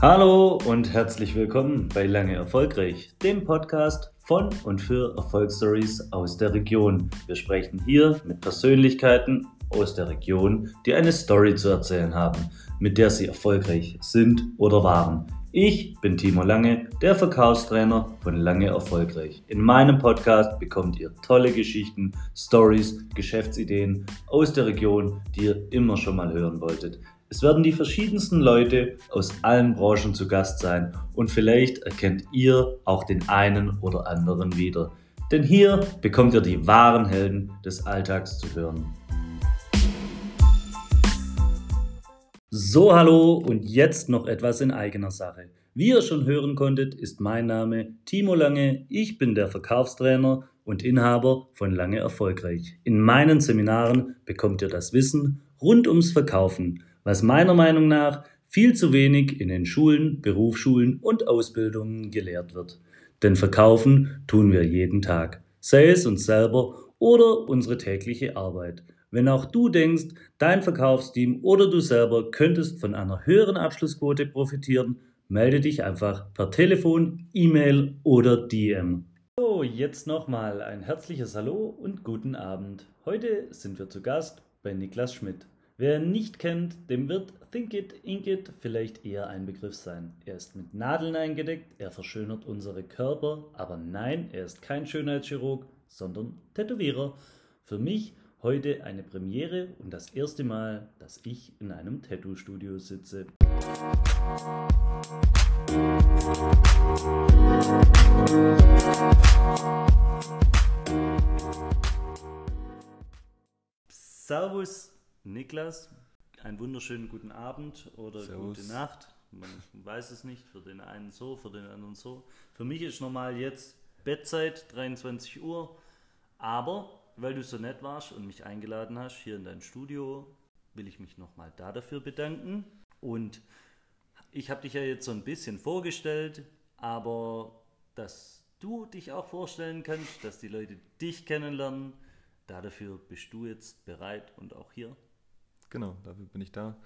Hallo und herzlich willkommen bei Lange Erfolgreich, dem Podcast von und für Erfolgsstories aus der Region. Wir sprechen hier mit Persönlichkeiten aus der Region, die eine Story zu erzählen haben, mit der sie erfolgreich sind oder waren. Ich bin Timo Lange, der Verkaufstrainer von Lange Erfolgreich. In meinem Podcast bekommt ihr tolle Geschichten, Stories, Geschäftsideen aus der Region, die ihr immer schon mal hören wolltet. Es werden die verschiedensten Leute aus allen Branchen zu Gast sein und vielleicht erkennt ihr auch den einen oder anderen wieder. Denn hier bekommt ihr die wahren Helden des Alltags zu hören. So, hallo und jetzt noch etwas in eigener Sache. Wie ihr schon hören konntet, ist mein Name Timo Lange. Ich bin der Verkaufstrainer und Inhaber von Lange Erfolgreich. In meinen Seminaren bekommt ihr das Wissen rund ums Verkaufen was meiner Meinung nach viel zu wenig in den Schulen, Berufsschulen und Ausbildungen gelehrt wird. Denn verkaufen tun wir jeden Tag, sei es uns selber oder unsere tägliche Arbeit. Wenn auch du denkst, dein Verkaufsteam oder du selber könntest von einer höheren Abschlussquote profitieren, melde dich einfach per Telefon, E-Mail oder DM. So, jetzt nochmal ein herzliches Hallo und guten Abend. Heute sind wir zu Gast bei Niklas Schmidt. Wer ihn nicht kennt, dem wird Think It, Ink It vielleicht eher ein Begriff sein. Er ist mit Nadeln eingedeckt, er verschönert unsere Körper, aber nein, er ist kein Schönheitschirurg, sondern Tätowierer. Für mich heute eine Premiere und das erste Mal, dass ich in einem Tattoo-Studio sitze. Servus Niklas, einen wunderschönen guten Abend oder Servus. gute Nacht. Man weiß es nicht, für den einen so, für den anderen so. Für mich ist normal jetzt Bettzeit, 23 Uhr. Aber weil du so nett warst und mich eingeladen hast hier in dein Studio, will ich mich nochmal da dafür bedanken. Und ich habe dich ja jetzt so ein bisschen vorgestellt, aber dass du dich auch vorstellen kannst, dass die Leute dich kennenlernen, dafür bist du jetzt bereit und auch hier. Genau, dafür bin ich da.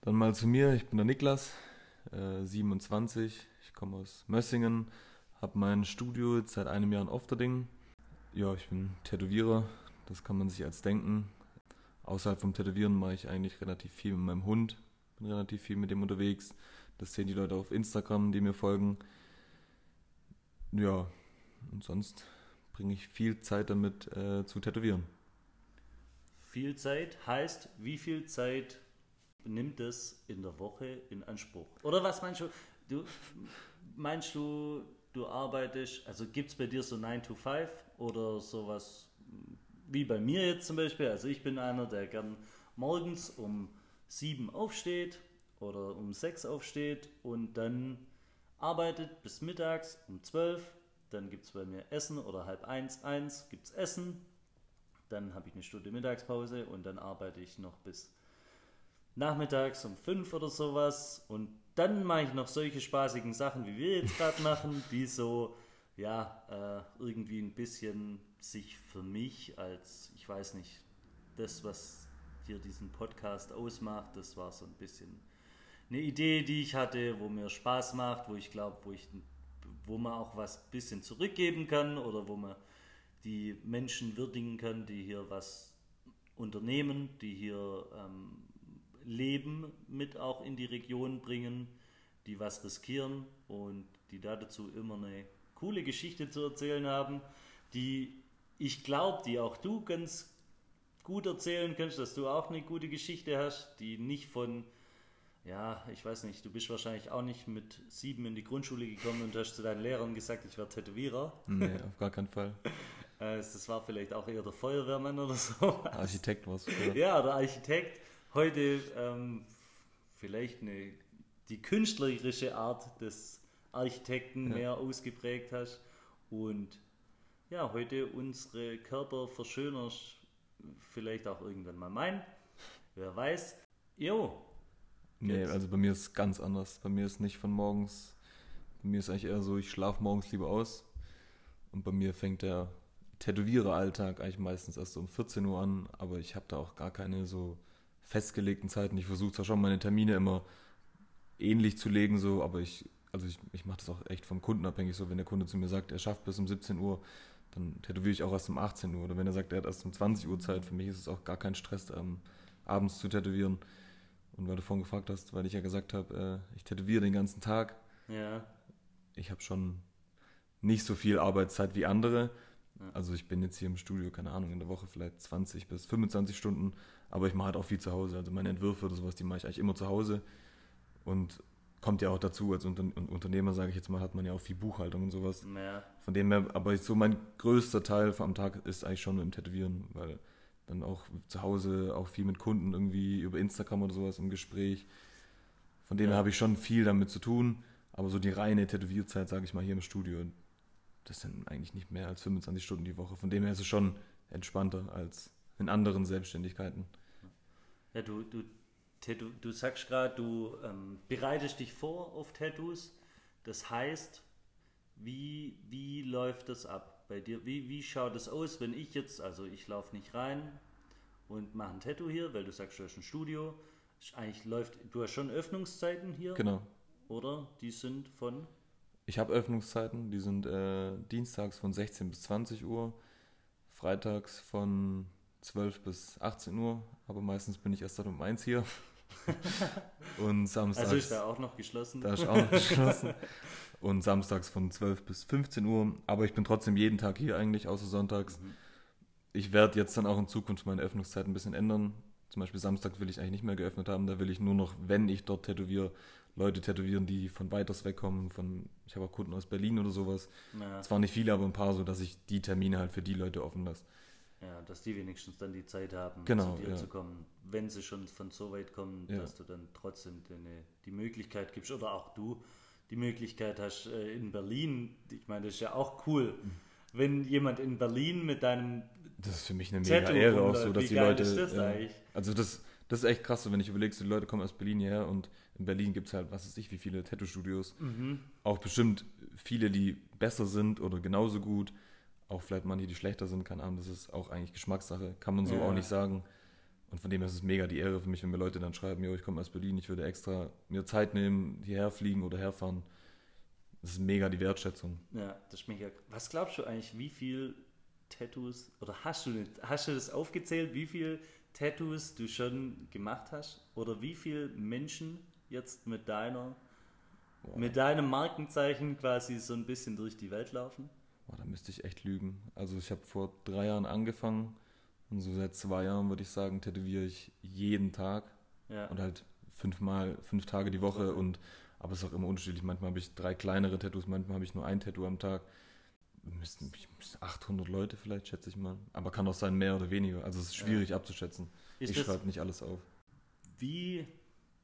Dann mal zu mir, ich bin der Niklas, äh, 27, ich komme aus Mössingen, habe mein Studio jetzt seit einem Jahr in Ofterding. Ja, ich bin Tätowierer, das kann man sich als denken. Außerhalb vom Tätowieren mache ich eigentlich relativ viel mit meinem Hund, bin relativ viel mit dem unterwegs. Das sehen die Leute auf Instagram, die mir folgen. Ja, und sonst bringe ich viel Zeit damit äh, zu tätowieren. Viel Zeit heißt, wie viel Zeit nimmt es in der Woche in Anspruch? Oder was meinst du? Du meinst du, du arbeitest, also gibt es bei dir so 9 to 5 oder sowas wie bei mir jetzt zum Beispiel? Also ich bin einer, der gern morgens um 7 aufsteht oder um 6 aufsteht und dann arbeitet bis mittags um 12. Dann gibt es bei mir Essen oder halb eins, eins gibt es Essen dann habe ich eine Stunde Mittagspause und dann arbeite ich noch bis nachmittags um fünf oder sowas. Und dann mache ich noch solche spaßigen Sachen, wie wir jetzt gerade machen, die so, ja, äh, irgendwie ein bisschen sich für mich als, ich weiß nicht, das, was hier diesen Podcast ausmacht, das war so ein bisschen eine Idee, die ich hatte, wo mir Spaß macht, wo ich glaube, wo ich wo man auch was bisschen zurückgeben kann oder wo man die Menschen würdigen kann, die hier was unternehmen, die hier ähm, leben, mit auch in die Region bringen, die was riskieren und die dazu immer eine coole Geschichte zu erzählen haben, die ich glaube, die auch du ganz gut erzählen kannst, dass du auch eine gute Geschichte hast, die nicht von, ja, ich weiß nicht, du bist wahrscheinlich auch nicht mit sieben in die Grundschule gekommen und hast zu deinen Lehrern gesagt, ich werde Tätowierer. Nee, auf gar keinen Fall. Äh, das war vielleicht auch eher der Feuerwehrmann oder so. Architekt war es Ja, der Architekt. Heute ähm, vielleicht eine, die künstlerische Art des Architekten ja. mehr ausgeprägt hast. Und ja, heute unsere Körper verschönerst, vielleicht auch irgendwann mal mein. Wer weiß. Jo. Nee, also bei mir ist es ganz anders. Bei mir ist nicht von morgens, bei mir ist eigentlich eher so, ich schlafe morgens lieber aus. Und bei mir fängt der Tätowierer-Alltag eigentlich meistens erst um 14 Uhr an, aber ich habe da auch gar keine so festgelegten Zeiten. Ich versuche zwar schon meine Termine immer ähnlich zu legen, so, aber ich, also ich, ich mache das auch echt vom Kunden abhängig, so wenn der Kunde zu mir sagt, er schafft bis um 17 Uhr, dann tätowiere ich auch erst um 18 Uhr. Oder wenn er sagt, er hat erst um 20 Uhr Zeit, für mich ist es auch gar kein Stress, ähm, abends zu tätowieren. Und weil du vorhin gefragt hast, weil ich ja gesagt habe, äh, ich tätowiere den ganzen Tag. Ja. Ich habe schon nicht so viel Arbeitszeit wie andere. Also ich bin jetzt hier im Studio, keine Ahnung, in der Woche vielleicht 20 bis 25 Stunden, aber ich mache halt auch viel zu Hause. Also meine Entwürfe oder sowas, die mache ich eigentlich immer zu Hause. Und kommt ja auch dazu, als Unter Unternehmer, sage ich jetzt mal, hat man ja auch viel Buchhaltung und sowas. Ja. Von dem her, aber so mein größter Teil am Tag ist eigentlich schon im Tätowieren, weil dann auch zu Hause auch viel mit Kunden irgendwie über Instagram oder sowas im Gespräch. Von dem Ja. her habe ich schon viel damit zu tun, aber so die reine Tätowierzeit, sage ich mal, hier im Studio, das sind eigentlich nicht mehr als 25 Stunden die Woche. Von dem her ist es schon entspannter als in anderen Selbstständigkeiten. Ja, du, du, Tattoo, du sagst gerade, du ähm, bereitest dich vor auf Tattoos. Das heißt, wie, wie läuft das ab bei dir? Wie, wie schaut es aus, wenn ich jetzt, also ich laufe nicht rein und mache ein Tattoo hier, weil du sagst, du hast ein Studio. Eigentlich läuft, du hast schon Öffnungszeiten hier, Genau. oder? Die sind von, Ich habe Öffnungszeiten, die sind äh, dienstags von 16 bis 20 Uhr, freitags von 12 bis 18 Uhr, aber meistens bin ich erst dann um 1 hier. Und samstags, also ist da auch noch geschlossen. da ist auch noch geschlossen. Und samstags von 12 bis 15 Uhr, aber ich bin trotzdem jeden Tag hier eigentlich, außer sonntags. Mhm. Ich werde jetzt dann auch in Zukunft meine Öffnungszeit ein bisschen ändern. Zum Beispiel Samstag will ich eigentlich nicht mehr geöffnet haben, da will ich nur noch, wenn ich dort tätowiere, Leute tätowieren, die von weiters wegkommen. Von, ich habe auch Kunden aus Berlin oder sowas. Ja, Zwar nicht viele, aber ein paar, so dass ich die Termine halt für die Leute offen lasse. ja, dass die wenigstens dann die Zeit haben, Genau, zu dir ja. zu kommen, wenn sie schon von so weit kommen, Ja. dass du dann trotzdem deine, die Möglichkeit gibst oder auch du die Möglichkeit hast äh, in Berlin. Ich meine, das ist ja auch cool, Mhm. wenn jemand in Berlin mit deinem Das ist für mich eine mega Ehre auch so, dass die Leute. ist das ja, eigentlich? also das, das ist echt krass, so, wenn ich überlegst, die Leute kommen aus Berlin hierher und in Berlin gibt es halt, was weiß ich, wie viele Tattoo-Studios. Mhm. Auch bestimmt viele, die besser sind oder genauso gut. Auch vielleicht manche, die schlechter sind, keine Ahnung, das ist auch eigentlich Geschmackssache, kann man so Ja. auch nicht sagen. Und von dem her ist es mega die Ehre für mich, wenn mir Leute dann schreiben, jo, ich komme aus Berlin, ich würde extra mir Zeit nehmen, hierher fliegen oder herfahren. Das ist mega die Wertschätzung. Ja, das ist mega. Was glaubst du eigentlich, wie viel Tattoos, oder hast du, hast du das aufgezählt, wie viel Tattoos du schon gemacht hast? Oder wie viele Menschen jetzt mit deiner, mit deinem Markenzeichen quasi so ein bisschen durch die Welt laufen? Boah, da müsste ich echt lügen. Also ich habe vor drei Jahren angefangen und so seit zwei Jahren würde ich sagen, tätowiere ich jeden Tag Ja. und halt fünfmal, fünf Tage die Woche und aber es ist auch immer unterschiedlich. Manchmal habe ich drei kleinere Tattoos, manchmal habe ich nur ein Tattoo am Tag. Müssten müssten 800 Leute vielleicht, schätze ich mal. Aber kann auch sein mehr oder weniger. Also es ist schwierig abzuschätzen. Ist ich schreibe nicht alles auf. Wie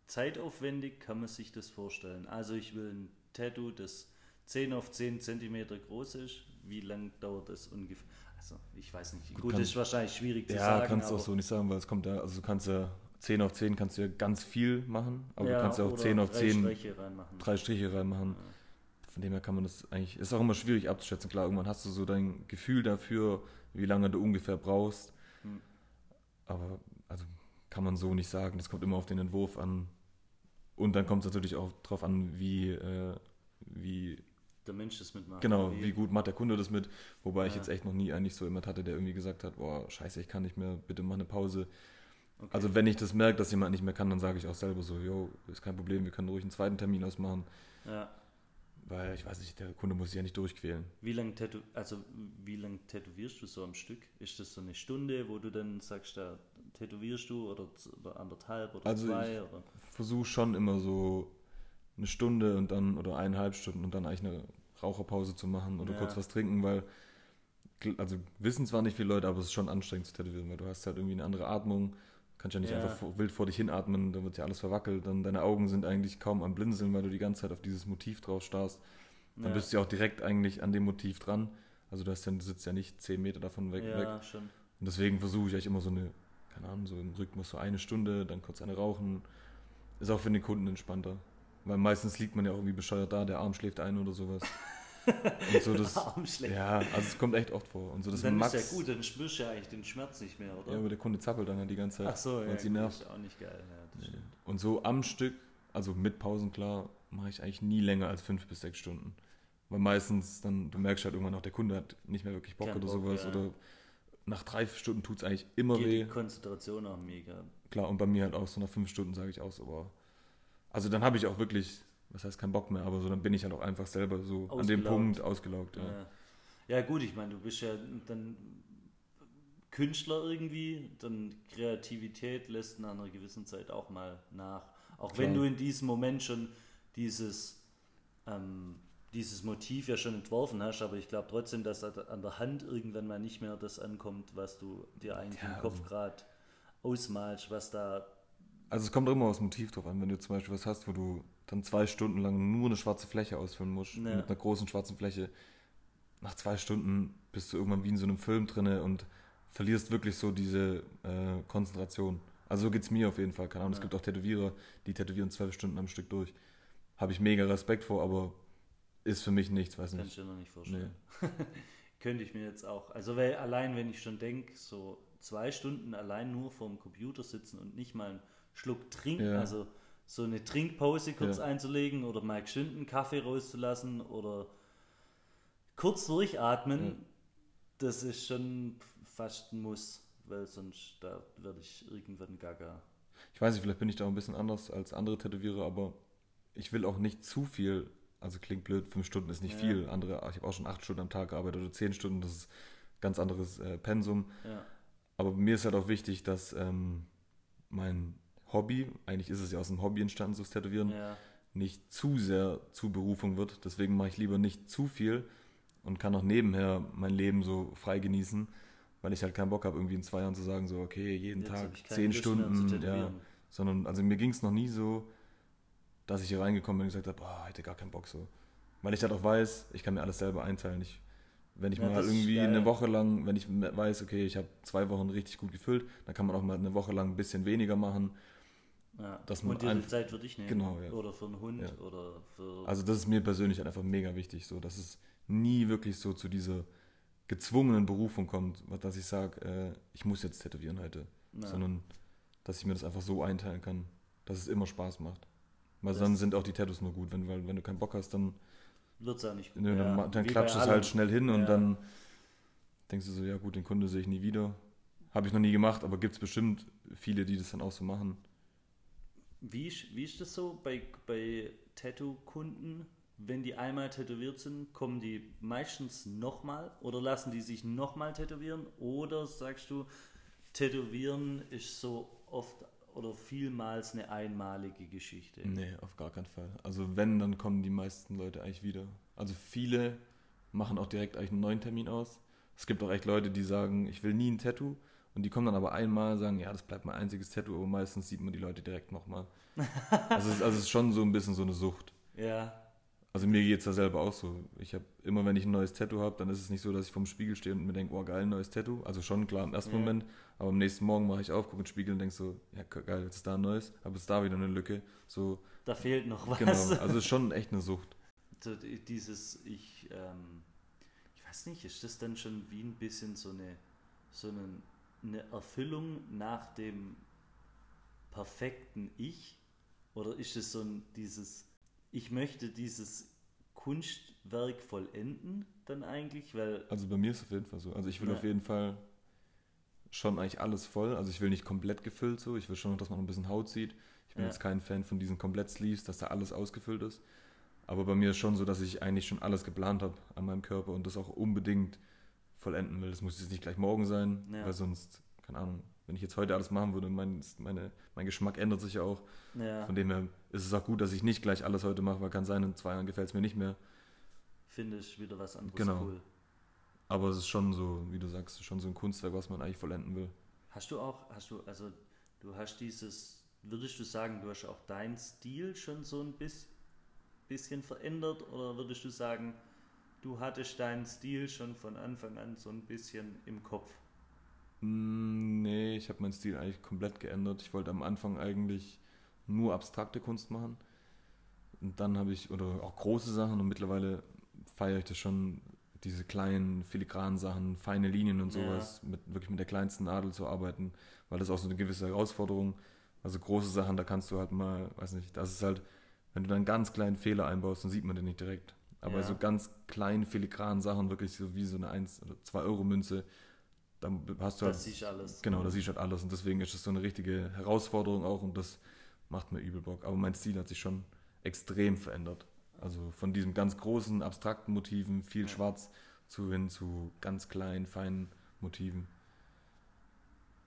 zeitaufwendig kann man sich das vorstellen? Also ich will ein Tattoo, das 10 auf 10 Zentimeter groß ist. Wie lang dauert das ungefähr? Also ich weiß nicht. Gut, kann- das ist wahrscheinlich schwierig zu Ja, sagen. kannst du auch so nicht sagen, weil es kommt ja, also du kannst ja 10 auf 10 kannst du ja ganz viel machen, aber ja, du kannst ja auch oder 10 auf drei 10 Striche reinmachen. drei Striche reinmachen. Von dem her kann man das eigentlich, ist auch immer schwierig abzuschätzen. Klar, irgendwann hast du so dein Gefühl dafür, wie lange du ungefähr brauchst. Hm. Aber also kann man so nicht sagen. Das kommt immer auf den Entwurf an. Und dann kommt es natürlich auch drauf an, wie, äh, wie, Der Mensch das mitmacht. genau, wie gut macht der Kunde das mit. Wobei ich Ja. jetzt echt noch nie eigentlich so jemand hatte, der irgendwie gesagt hat, boah, scheiße, ich kann nicht mehr, bitte mach eine Pause. Okay. Also wenn ich das merke, dass jemand nicht mehr kann, dann sage ich auch selber so, yo, ist kein Problem, wir können ruhig einen zweiten Termin ausmachen. ja. Weil ich weiß nicht, der Kunde muss sich ja nicht durchquälen. Wie lang tätow also wie lang tätowierst du so am Stück? Ist das so eine Stunde, wo du dann sagst, da tätowierst du oder, oder anderthalb oder Also zwei? Oder? Versuche schon immer so eine Stunde und dann oder eineinhalb Stunden und dann eigentlich eine Raucherpause zu machen oder Ja. kurz was trinken, weil also wissen zwar nicht viele Leute, aber es ist schon anstrengend zu tätowieren, weil du hast halt irgendwie eine andere Atmung, kannst ja nicht Ja. einfach wild vor dich hinatmen, dann wird ja alles verwackelt, dann deine Augen sind eigentlich kaum am Blinzeln, weil du die ganze Zeit auf dieses Motiv drauf starrst. Dann ja. bist du ja auch direkt eigentlich an dem Motiv dran. Also du, hast ja, du sitzt ja nicht zehn Meter davon weg. weg. ja, schon. Und deswegen versuche ich eigentlich immer so eine, keine Ahnung, so im Rhythmus so eine Stunde, dann kurz eine rauchen. Ist auch für den Kunden entspannter. Weil meistens liegt man ja auch irgendwie bescheuert da, der Arm schläft ein oder sowas. Und so das, Armschläge. ja, also es kommt echt oft vor. Und so das dann Max, ist ja gut, dann spürst du ja eigentlich den Schmerz nicht mehr, oder? ja, aber der Kunde zappelt dann halt die ganze Zeit, Ach so, ja, sie nervt. ist auch nicht geil. Ja, stimmt. Und so am Stück also mit Pausen klar, mache ich eigentlich nie länger als fünf bis sechs Stunden. Weil meistens dann, du merkst halt irgendwann auch, der Kunde hat nicht mehr wirklich Bock Kein oder Bock, sowas. ja. Oder nach drei Stunden tut es eigentlich immer Geht weh. die Konzentration auch mega. Klar, und bei mir halt auch so nach fünf Stunden sage ich auch so, boah. Also dann habe ich auch wirklich, was heißt kein Bock mehr, aber so dann bin ich halt auch einfach selber so an dem Ausgelaugt. Punkt ausgelaugt. Ja. Ja. ja gut, ich meine, du bist ja dann Künstler irgendwie, dann Kreativität lässt nach einer gewissen Zeit auch mal nach. Auch wenn Klar. du in diesem Moment schon dieses, ähm, dieses Motiv ja schon entworfen hast, aber ich glaube trotzdem, dass an der Hand irgendwann mal nicht mehr das ankommt, was du dir eigentlich Ja, im Kopf gerade ausmalst, was da Also es kommt immer aufs Motiv drauf an, wenn du zum Beispiel was hast, wo du dann zwei Stunden lang nur eine schwarze Fläche ausfüllen musst, Ja. mit einer großen schwarzen Fläche. Nach zwei Stunden bist du irgendwann wie in so einem Film drinne und verlierst wirklich so diese äh, Konzentration. Also so geht es mir auf jeden Fall. Keine Ahnung, es Ja. gibt auch Tätowierer, die tätowieren zwölf Stunden am Stück durch. Habe ich mega Respekt vor, aber ist für mich nichts, weiß Kann nicht. ich dir noch nicht vorstellen. Könnte ich mir jetzt auch. Also weil allein, wenn ich schon denke, so zwei Stunden allein nur vorm Computer sitzen und nicht mal einen Schluck trinken, Ja. also so eine Trinkpause kurz Ja. einzulegen oder mal geschwind einen Kaffee rauszulassen oder kurz durchatmen, Ja. das ist schon fast ein Muss, weil sonst da werde ich irgendwann gaga. Ich weiß nicht, vielleicht bin ich da auch ein bisschen anders als andere Tätowierer, aber ich will auch nicht zu viel. Also klingt blöd, fünf Stunden ist nicht Ja. viel. Andere, ich habe auch schon acht Stunden am Tag gearbeitet oder zehn Stunden, das ist ganz anderes äh, Pensum. Ja, Aber mir ist halt auch wichtig, dass ähm, mein Hobby, eigentlich ist es ja aus dem Hobby entstanden, so das Tätowieren, ja, nicht zu sehr zu Berufung wird. Deswegen mache ich lieber nicht zu viel und kann auch nebenher mein Leben so frei genießen, weil ich halt keinen Bock habe, irgendwie in zwei Jahren zu sagen, so, okay, jeden Jetzt Tag zehn Stunden, ja, sondern, also mir ging es noch nie so, dass ich hier reingekommen bin und gesagt habe, boah, hätte gar keinen Bock so. Weil ich halt auch weiß, ich kann mir alles selber einteilen. Ich, wenn ich Ja, mal irgendwie eine Woche lang, wenn ich weiß, okay, ich habe zwei Wochen richtig gut gefüllt, dann kann man auch mal eine Woche lang ein bisschen weniger machen. Ja. Dass man und dir die einfach- Zeit für dich nehmen. Genau, ja. Oder für einen Hund Ja. oder für. Also das ist mir persönlich halt einfach mega wichtig, so dass es nie wirklich so zu dieser gezwungenen Berufung kommt, dass ich sage, äh, ich muss jetzt tätowieren heute, sondern dass ich mir das einfach so einteilen kann, dass es immer Spaß macht. Weil Das- dann sind auch die Tattoos nur gut, wenn, weil wenn du keinen Bock hast, dann, Wird's auch nicht nö, ja, dann, ma- dann klatscht es halt schnell hin und Ja. dann denkst du so, ja gut, den Kunde sehe ich nie wieder. Habe ich noch nie gemacht, aber gibt es bestimmt viele, die das dann auch so machen. Wie, ist- wie ist das so bei, bei Tattoo-Kunden? Wenn die einmal tätowiert sind, kommen die meistens nochmal oder lassen die sich nochmal tätowieren? Oder sagst du, Tätowieren ist so oft oder vielmals eine einmalige Geschichte? Nee, auf gar keinen Fall. Also wenn, dann kommen die meisten Leute eigentlich wieder. Also viele machen auch direkt eigentlich einen neuen Termin aus. Es gibt auch echt Leute, die sagen, ich will nie ein Tattoo. Und die kommen dann aber einmal und sagen, ja, das bleibt mein einziges Tattoo, aber meistens sieht man die Leute direkt nochmal. Also, es ist- also es ist schon so ein bisschen so eine Sucht. Ja, Also mir geht es da selber auch so. Ich habe immer, wenn ich ein neues Tattoo habe, dann ist es nicht so, dass ich vorm Spiegel stehe und mir denke, oh geil, ein neues Tattoo. Also schon klar im ersten Ja. Moment, aber am nächsten Morgen mache ich auf, gucke in den Spiegel und denke so, ja geil, jetzt ist da ein neues, aber jetzt ist da wieder eine Lücke. So, da fehlt noch was. genau. Also es ist schon echt eine Sucht. Dieses, ich, ähm, ich weiß nicht, ist das dann schon wie ein bisschen so eine, so eine, eine Erfüllung nach dem perfekten Ich? Oder ist es so ein, dieses, ich möchte dieses Kunstwerk vollenden dann eigentlich? Weil, Also bei mir ist es auf jeden Fall so. Also ich will Ja. auf jeden Fall schon eigentlich alles voll. Also ich will nicht komplett gefüllt so. Ich will schon dass man noch ein bisschen Haut sieht. Ich bin Ja. jetzt kein Fan von diesen Komplett-Sleeves, dass da alles ausgefüllt ist. Aber bei mir ist schon so, dass ich eigentlich schon alles geplant habe an meinem Körper und das auch unbedingt vollenden will. Das muss jetzt nicht gleich morgen sein, Ja. weil sonst, keine Ahnung, wenn ich jetzt heute alles machen würde, mein, meine, mein Geschmack ändert sich ja auch. ja, Von dem her ist es auch gut, dass ich nicht gleich alles heute mache, weil kann sein, in zwei Jahren gefällt es mir nicht mehr. finde ich wieder was anderes Genau. cool. Aber es ist schon so, wie du sagst, schon so ein Kunstwerk, was man eigentlich vollenden will. Hast du auch, hast du, also du hast dieses, würdest du sagen, du hast auch deinen Stil schon so ein bis, bisschen verändert oder würdest du sagen, du hattest deinen Stil schon von Anfang an so ein bisschen im Kopf? Mm, Nee, ich habe meinen Stil eigentlich komplett geändert. Ich wollte am Anfang eigentlich nur abstrakte Kunst machen. Und dann habe ich, oder auch große Sachen, und mittlerweile feiere ich das schon, diese kleinen filigranen Sachen, feine Linien und Ja. sowas, mit, wirklich mit der kleinsten Nadel zu arbeiten, weil das auch so eine gewisse Herausforderung, Also große Sachen, da kannst du halt mal, weiß nicht, das ist halt, wenn du dann einen ganz kleinen Fehler einbaust, dann sieht man den nicht direkt. Aber Ja. so ganz kleinen, filigranen Sachen, wirklich so wie so eine 1 oder 2 Euro Münze, dann hast du halt, Das siehst du alles. genau, da siehst du halt alles und deswegen ist es so eine richtige Herausforderung auch und das macht mir übel Bock. Aber mein Stil hat sich schon extrem verändert. Also von diesen ganz großen, abstrakten Motiven, viel Ja. schwarz, zu hin zu ganz kleinen, feinen Motiven.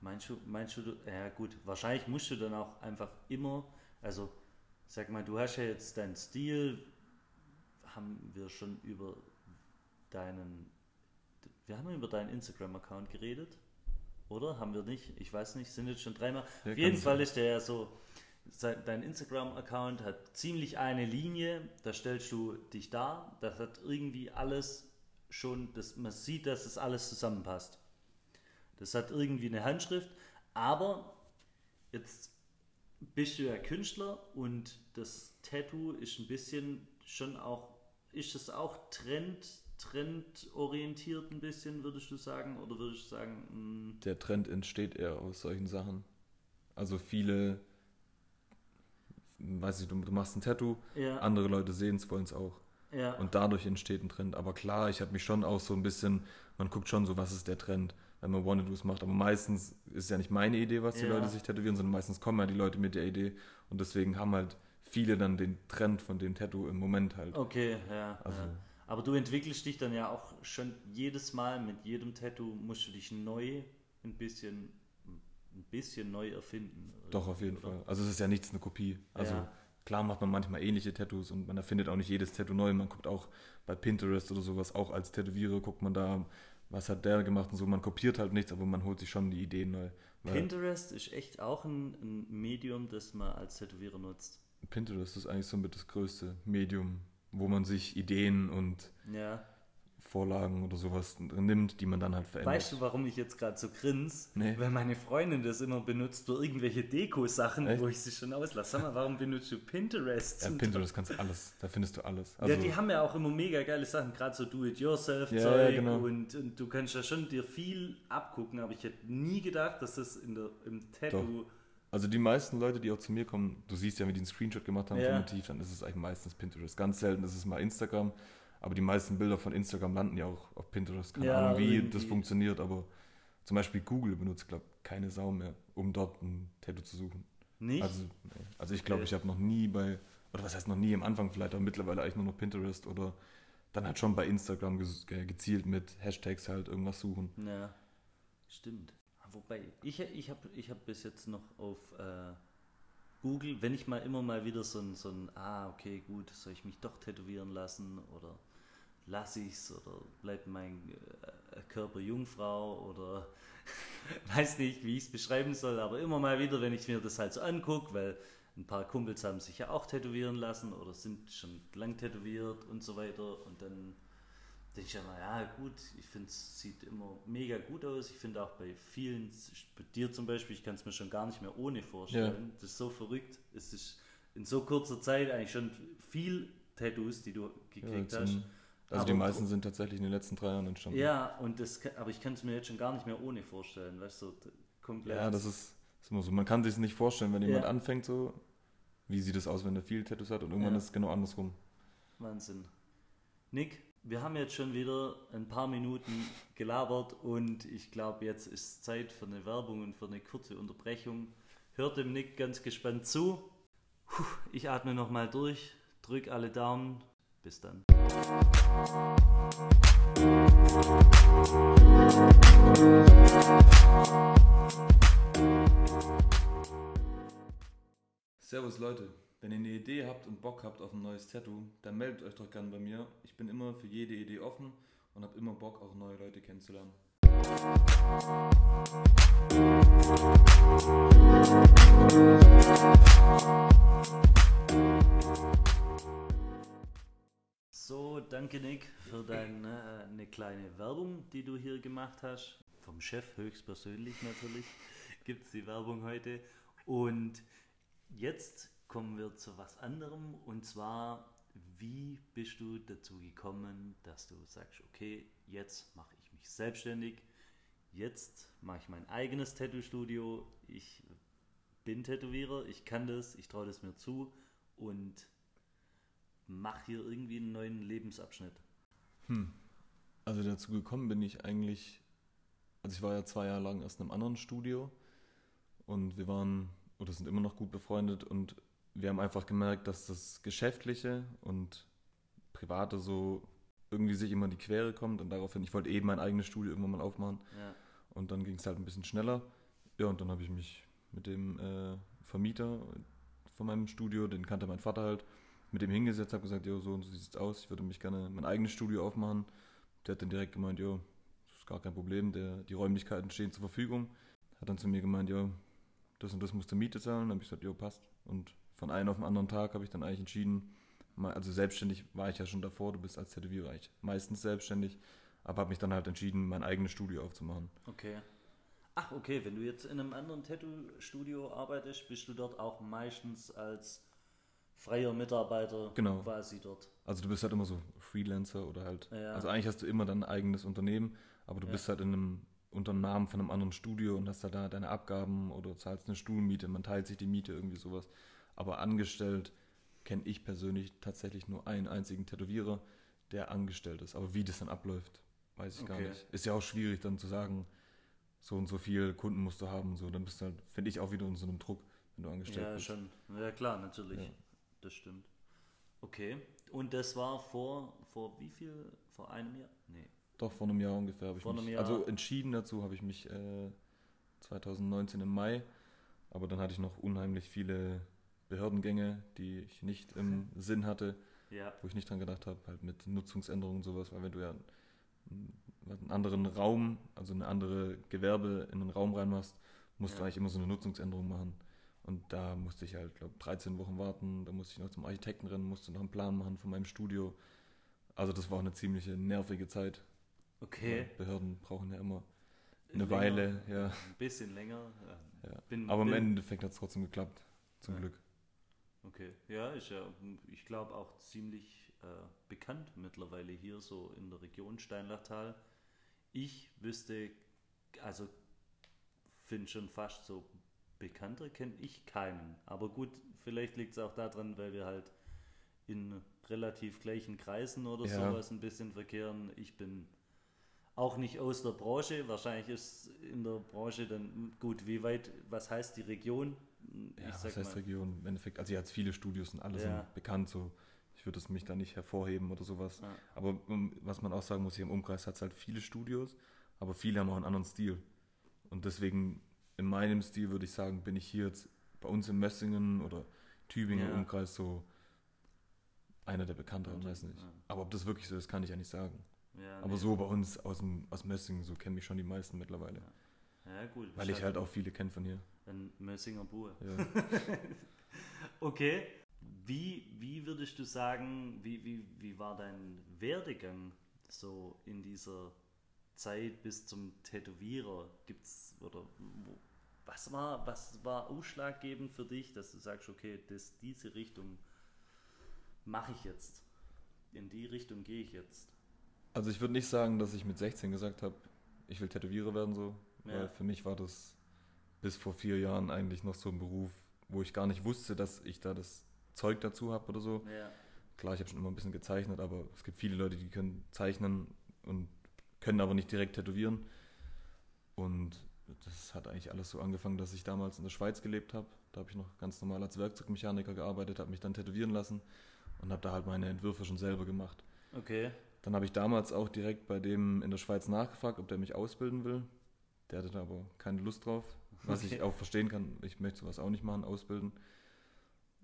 Meinst du, meinst du, ja gut, wahrscheinlich musst du dann auch einfach immer, also sag mal, du hast ja jetzt deinen Stil, haben wir schon über deinen, wir haben über deinen Instagram-Account geredet, oder? Haben wir nicht? Ich weiß nicht, sind jetzt schon dreimal. Ja, Auf jeden Fall sein. ist der ja so, dein Instagram-Account hat ziemlich eine Linie, da stellst du dich dar, das hat irgendwie alles schon, das, man sieht, dass das alles zusammenpasst. Das hat irgendwie eine Handschrift, aber jetzt bist du ja Künstler und das Tattoo ist ein bisschen schon auch, ist es auch Trend, trendorientiert ein bisschen, würdest du sagen? Oder würdest du sagen, hm, Der Trend entsteht eher aus solchen Sachen. Also viele, weiß ich, du, machst ein Tattoo, ja, andere Leute sehen es, wollen es auch. ja, Und dadurch entsteht ein Trend. Aber klar, ich habe mich schon auch so ein bisschen, man guckt schon so, was ist der Trend, wenn man Wannadoos macht. Aber meistens ist ja nicht meine Idee, was die Ja. Leute sich tätowieren, sondern meistens kommen ja die Leute mit der Idee. Und deswegen haben halt viele dann den Trend von dem Tattoo im Moment halt. okay, ja. Also- ja. Aber du entwickelst dich dann ja auch schon jedes Mal mit jedem Tattoo musst du dich neu ein bisschen, ein bisschen neu erfinden. Doch, auf jeden Oder? Fall. Also es ist ja nichts eine Kopie. Also Ja. klar macht man manchmal ähnliche Tattoos und man erfindet auch nicht jedes Tattoo neu. Man guckt auch bei Pinterest oder sowas, auch als Tätowierer guckt man da, was hat der gemacht und so. Man kopiert halt nichts, aber man holt sich schon die Ideen neu. Pinterest ist echt auch ein, ein Medium, das man als Tätowierer nutzt. Pinterest ist eigentlich so mit das größte Medium, wo man sich Ideen und Ja. Vorlagen oder sowas nimmt, die man dann halt verändert. Weißt du, warum ich jetzt gerade so grins? Nee. Weil meine Freundin das immer benutzt für irgendwelche Deko-Sachen, wo ich sie schon auslasse. Sag mal, warum benutzt du Pinterest? ja, Pinterest kannst du alles, da findest du alles. ja, die haben ja auch immer mega geile Sachen, gerade so Do-it-yourself-Zeug Ja, ja, genau. und, und du kannst ja schon dir viel abgucken, aber ich hätte nie gedacht, dass das in der, im Tattoo. Also die meisten Leute, die auch zu mir kommen, du siehst ja, wie die einen Screenshot gemacht haben Ja. vom Motiv, dann ist es eigentlich meistens Pinterest. Ganz selten ist es mal Instagram, aber die meisten Bilder von Instagram landen ja auch auf Pinterest. Keine Ja, Ahnung, wie irgendwie. das funktioniert, aber zum Beispiel Google benutzt, glaube ich, keine Sau mehr, um dort ein Tattoo zu suchen. Nicht? Also, also ich glaube, Okay. ich habe noch nie bei, oder was heißt noch nie am Anfang vielleicht, aber mittlerweile eigentlich nur noch Pinterest oder dann halt schon bei Instagram gezielt mit Hashtags halt irgendwas suchen. Ja, stimmt. Wobei, ich, ich habe ich hab bis jetzt noch auf äh, Google, wenn ich mal immer mal wieder so ein, so ein, ah, okay, gut, soll ich mich doch tätowieren lassen oder lasse ich's oder bleibt mein äh, Körper Jungfrau oder weiß nicht, wie ich es beschreiben soll, aber immer mal wieder, wenn ich mir das halt so angucke, weil ein paar Kumpels haben sich ja auch tätowieren lassen oder sind schon lang tätowiert und so weiter und dann denke ich immer, ja gut, ich finde es sieht immer mega gut aus. Ich finde auch bei vielen, bei dir zum Beispiel, ich kann es mir schon gar nicht mehr ohne vorstellen. Das ist so verrückt. Es ist in so kurzer Zeit eigentlich schon viel Tattoos, die du Ja, gekriegt jetzt hast. also Aber- die meisten sind tatsächlich in den letzten drei Jahren entstanden. Ja, und das, aber ich kann es mir jetzt schon gar nicht mehr ohne vorstellen, weißt du, komplett. Ja, das ist, ist immer so. Man kann sich nicht vorstellen, wenn jemand Ja. anfängt so, wie sieht es aus, wenn er viel Tattoos hat und irgendwann Ja. ist es genau andersrum. Wahnsinn. Nick, wir haben jetzt schon wieder ein paar Minuten gelabert und ich glaube, jetzt ist Zeit für eine Werbung und für eine kurze Unterbrechung. Hört dem Nick ganz gespannt zu. Puh, ich atme nochmal durch, drück alle Daumen. Bis dann. Servus Leute, wenn ihr eine Idee habt und Bock habt auf ein neues Tattoo, dann meldet euch doch gerne bei mir. Ich bin immer für jede Idee offen und habe immer Bock, auch neue Leute kennenzulernen. So, danke Nick für deine eine kleine Werbung, die du hier gemacht hast. Vom Chef höchstpersönlich natürlich gibt es die Werbung heute. Und jetzt kommen wir zu was anderem und zwar, wie bist du dazu gekommen, dass du sagst, okay, jetzt mache ich mich selbstständig, jetzt mache ich mein eigenes Tattoo-Studio, ich bin Tätowierer, ich kann das, ich traue das mir zu und mache hier irgendwie einen neuen Lebensabschnitt. Hm. Also dazu gekommen bin ich eigentlich, also ich war ja zwei Jahre lang erst in einem anderen Studio und wir waren oder sind immer noch gut befreundet und wir haben einfach gemerkt, dass das Geschäftliche und Private so irgendwie sich immer in die Quere kommt und daraufhin, ich wollte eben mein eigenes Studio irgendwann mal aufmachen Ja. und dann ging es halt ein bisschen schneller. Ja, und dann habe ich mich mit dem äh, Vermieter von meinem Studio, den kannte mein Vater halt, mit dem hingesetzt, habe gesagt, jo, so und so sieht es aus, ich würde mich gerne mein eigenes Studio aufmachen. Der hat dann direkt gemeint, jo, das ist gar kein Problem, der, die Räumlichkeiten stehen zur Verfügung. Hat dann zu mir gemeint, jo, das und das musst du Miete zahlen. Dann habe ich gesagt, jo, passt. Und von einem auf den anderen Tag habe ich dann eigentlich entschieden, also selbstständig war ich ja schon davor, du bist als Tätowierer eigentlich meistens selbstständig, aber habe mich dann halt entschieden, mein eigenes Studio aufzumachen. Okay. Ach, okay, wenn du jetzt in einem anderen Tattoo-Studio arbeitest, bist du dort auch meistens als freier Mitarbeiter Genau. quasi dort. Also du bist halt immer so Freelancer oder halt, Ja. also eigentlich hast du immer dein eigenes Unternehmen, aber du Ja. bist halt in einem unter dem Namen von einem anderen Studio und hast halt da deine Abgaben oder zahlst eine Stuhlmiete, man teilt sich die Miete, irgendwie sowas. Aber angestellt kenne ich persönlich tatsächlich nur einen einzigen Tätowierer, der angestellt ist. Aber wie das dann abläuft, weiß ich gar Okay. nicht. Ist ja auch schwierig dann zu sagen, so und so viel Kunden musst du haben, so dann bist du halt, finde ich auch wieder in so einem Druck, wenn du angestellt Ja, bist. schon. Ja, klar, natürlich. Ja. Das stimmt. Okay. Und das war vor, vor wie viel? Vor einem Jahr? Nee. Doch, vor einem Jahr ungefähr habe ich Vor mich, einem Jahr. also entschieden dazu habe ich mich äh, 2019 im Mai, aber dann hatte ich noch unheimlich viele Behördengänge, die ich nicht im Sinn hatte, Ja. wo ich nicht dran gedacht habe, halt mit Nutzungsänderungen und sowas, weil wenn du ja einen, anderen Raum, also eine andere Gewerbe in einen Raum reinmachst, musst du Ja. eigentlich immer so eine Nutzungsänderung machen. Und da musste ich halt, glaube 13 Wochen warten, da musste ich noch zum Architekten rennen, musste noch einen Plan machen von meinem Studio. Also das war auch eine ziemliche nervige Zeit. Okay. Behörden brauchen ja immer eine Länger, Weile, ja. Ein bisschen länger. Ja. Bin, Aber im bin, Endeffekt hat es trotzdem geklappt, zum Ja. Glück. Okay. Ja, ist ja, ich glaube, auch ziemlich äh, bekannt mittlerweile hier so in der Region Steinlachtal. Ich wüsste, also finde schon fast so bekannter kenne ich keinen. Aber gut, vielleicht liegt es auch daran, weil wir halt in relativ gleichen Kreisen oder Ja. sowas ein bisschen verkehren. Ich bin auch nicht aus der Branche. Wahrscheinlich ist in der Branche dann gut, wie weit, was heißt die Region? Ja, was heißt Region? Im Endeffekt, also jetzt viele Studios und alle Ja. sind bekannt, so ich würde es mich da nicht hervorheben oder sowas. Ja. Aber um, was man auch sagen muss, hier im Umkreis hat es halt viele Studios, aber viele haben auch einen anderen Stil. Und deswegen, in meinem Stil würde ich sagen, bin ich hier jetzt bei uns in Messingen oder Tübingen Ja. Umkreis so einer der bekannteren, Ja, weiß nicht. Aber ob das wirklich so ist, kann ich ja nicht sagen. Ja, Aber nee. so bei uns aus, dem, aus Messingen, so kennen mich schon die meisten mittlerweile. Ja, gut. Weil ich halt auch viele kenne von hier. Ein Mössinger Bue. Ja. Okay. Wie, wie würdest du sagen, wie, wie, wie war dein Werdegang so in dieser Zeit bis zum Tätowierer? Gibt's oder wo, was war, was war ausschlaggebend für dich, dass du sagst, okay, das, diese Richtung mache ich jetzt. In die Richtung gehe ich jetzt. Also ich würde nicht sagen, dass ich mit 16 gesagt habe, ich will Tätowierer werden so. Ja. Weil für mich war das bis vor vier Jahren eigentlich noch so ein Beruf, wo ich gar nicht wusste, dass ich da das Zeug dazu habe oder so. Ja. Klar, ich habe schon immer ein bisschen gezeichnet, aber es gibt viele Leute, die können zeichnen und können aber nicht direkt tätowieren. Und das hat eigentlich alles so angefangen, dass ich damals in der Schweiz gelebt habe. Da habe ich noch ganz normal als Werkzeugmechaniker gearbeitet, habe mich dann tätowieren lassen und habe da halt meine Entwürfe schon selber gemacht. Okay. Dann habe ich damals auch direkt bei dem in der Schweiz nachgefragt, ob der mich ausbilden will. Der hatte da aber keine Lust drauf, was Okay. ich auch verstehen kann. Ich möchte sowas auch nicht machen, ausbilden.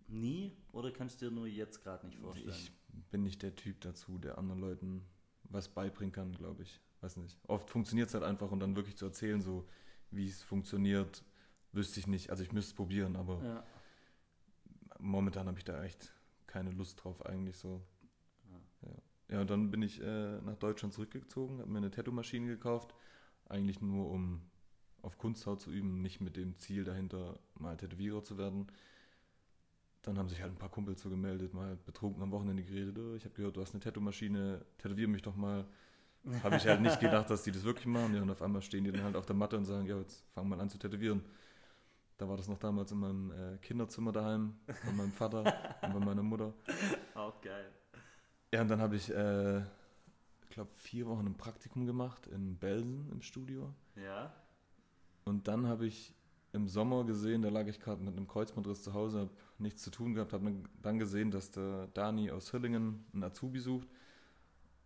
Nie oder kannst du dir nur jetzt gerade nicht vorstellen? Ich bin nicht der Typ dazu, der anderen Leuten was beibringen kann, glaube ich. Weiß nicht. Oft funktioniert es halt einfach und dann wirklich zu erzählen, so wie es funktioniert, wüsste ich nicht. Also ich müsste es probieren, aber ja. momentan habe ich da echt keine Lust drauf eigentlich so. Ja. Ja, ja und dann bin ich äh, nach Deutschland zurückgezogen, habe mir eine Tattoo-Maschine gekauft, eigentlich nur um auf Kunsthaut zu üben, nicht mit dem Ziel dahinter, mal Tätowierer zu werden. Dann haben sich halt ein paar Kumpels so gemeldet, mal betrunken am Wochenende geredet, oh, ich habe gehört, du hast eine Tattoo-Maschine, tätowier mich doch mal. Habe ich halt nicht gedacht, dass die das wirklich machen. Ja, und auf einmal stehen die dann halt auf der Matte und sagen, ja, jetzt fang mal an zu tätowieren. Da war das noch damals in meinem äh, Kinderzimmer daheim, bei meinem Vater und bei meiner Mutter. Auch geil. Ja, und dann habe ich, äh, ich glaube, vier Wochen ein Praktikum gemacht in Belsen im Studio. Ja. Und dann habe ich im Sommer gesehen, da lag ich gerade mit einem Kreuzbandriss zu Hause, habe nichts zu tun gehabt, habe dann gesehen, dass der Dani aus Hillingen einen Azubi sucht.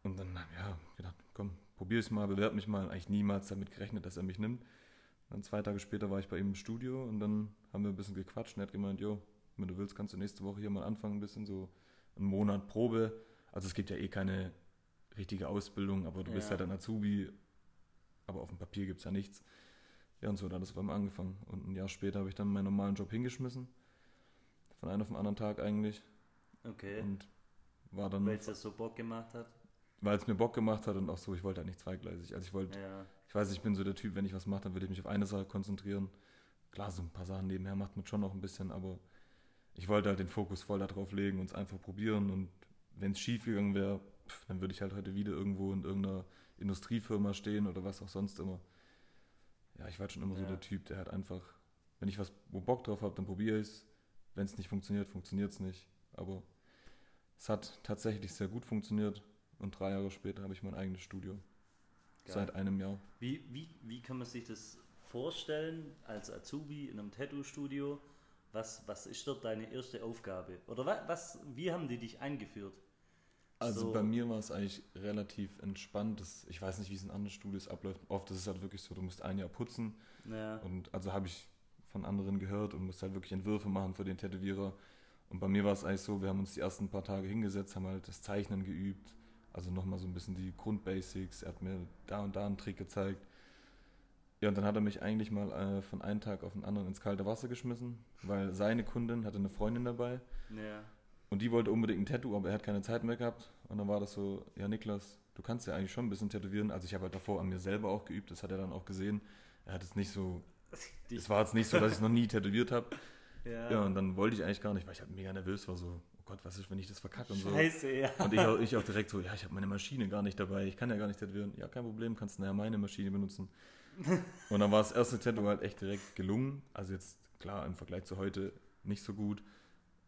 Und dann, ja, gedacht, komm, probier es mal, bewerb mich mal. Eigentlich niemals damit gerechnet, dass er mich nimmt. Dann zwei Tage später war ich bei ihm im Studio und dann haben wir ein bisschen gequatscht und er hat gemeint, jo, wenn du willst, kannst du nächste Woche hier mal anfangen, ein bisschen so einen Monat Probe. Also es gibt ja eh keine richtige Ausbildung, aber du ja. bist halt ein Azubi, aber auf dem Papier gibt es ja nichts. Ja, und so hat das bei mir angefangen. Und ein Jahr später habe ich dann meinen normalen Job hingeschmissen. Von einem auf den anderen Tag eigentlich. Okay. Und war dann. Weil es das so Bock gemacht hat? Weil es mir Bock gemacht hat und auch so, ich wollte halt nicht zweigleisig. Also ich wollte, ja. ich weiß, ich bin so der Typ, wenn ich was mache, dann würde ich mich auf eine Sache konzentrieren. Klar, so ein paar Sachen nebenher macht man schon noch ein bisschen, aber ich wollte halt den Fokus voll darauf legen und es einfach probieren. Und wenn es schief gegangen wäre, dann würde ich halt heute wieder irgendwo in irgendeiner Industriefirma stehen oder was auch sonst immer. Ja, ich war schon immer ja. so der Typ, der halt einfach, wenn ich was, wo Bock drauf habe, dann probiere ich es. Wenn es nicht funktioniert, funktioniert es nicht. Aber es hat tatsächlich sehr gut funktioniert und drei Jahre später habe ich mein eigenes Studio. Geil. Seit einem Jahr. Wie, wie, wie kann man sich das vorstellen als Azubi in einem Tattoo-Studio? Was, was ist dort deine erste Aufgabe? Oder was, was, wie haben die dich eingeführt? Also so. bei mir war es eigentlich relativ entspannt. Das, ich weiß nicht, wie es in anderen Studios abläuft. Oft ist es halt wirklich so, du musst ein Jahr putzen. Ja. Und also habe ich von anderen gehört und musst halt wirklich Entwürfe machen für den Tätowierer. Und bei mir war es eigentlich so, wir haben uns die ersten paar Tage hingesetzt, haben halt das Zeichnen geübt, also nochmal so ein bisschen die Grundbasics. Er hat mir da und da einen Trick gezeigt. Ja, und dann hat er mich eigentlich mal äh, von einem Tag auf den anderen ins kalte Wasser geschmissen, weil seine Kundin hatte eine Freundin dabei. Ja. Und die wollte unbedingt ein Tattoo, aber er hat keine Zeit mehr gehabt. Und dann war das so, ja Niklas, du kannst ja eigentlich schon ein bisschen tätowieren. Also ich habe halt davor an mir selber auch geübt, das hat er dann auch gesehen. Er hat es nicht so, es war jetzt nicht so, dass ich noch nie tätowiert habe. Ja. ja, und dann wollte ich eigentlich gar nicht, weil ich halt mega nervös war, so, Gott, was ist, wenn ich das verkacke und so. Scheiße, ja. Und ich, auch, ich auch direkt so, ja, ich habe meine Maschine gar nicht dabei, ich kann ja gar nicht tätowieren. Ja, kein Problem, kannst du nachher meine Maschine benutzen. und dann war das erste Tattoo halt echt direkt gelungen. Also jetzt, klar, im Vergleich zu heute nicht so gut.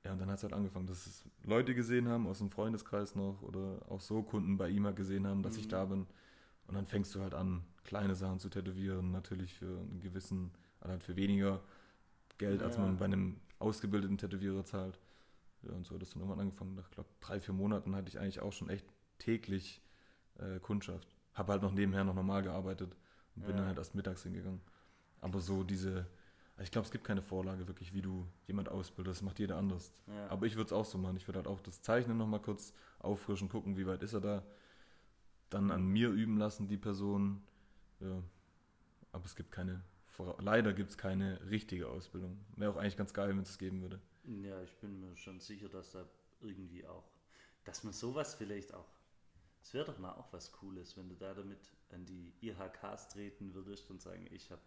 Ja, und dann hat es halt angefangen, dass es Leute gesehen haben aus dem Freundeskreis noch oder auch so Kunden bei ihm halt gesehen haben, dass mhm. ich da bin. Und dann fängst du halt an, kleine Sachen zu tätowieren, natürlich für einen gewissen, halt für weniger Geld, ja. als man bei einem ausgebildeten Tätowierer zahlt. Ja, und so hat das dann irgendwann angefangen. Nach, glaube drei, vier Monaten hatte ich eigentlich auch schon echt täglich äh, Kundschaft. Habe halt noch nebenher noch normal gearbeitet und bin ja. dann halt erst mittags hingegangen. Aber so diese, ich glaube, es gibt keine Vorlage wirklich, wie du jemand ausbildest. Das macht jeder anders. Ja. Aber ich würde es auch so machen. Ich würde halt auch das Zeichnen nochmal kurz auffrischen, gucken, wie weit ist er da. Dann an mir üben lassen, die Person. Ja. Aber es gibt keine, leider gibt es keine richtige Ausbildung. Wäre auch eigentlich ganz geil, wenn es es geben würde. Ja, ich bin mir schon sicher, dass da irgendwie auch, dass man sowas vielleicht auch, es wäre doch mal auch was Cooles, wenn du da damit an die IHKs treten würdest und sagen, ich habe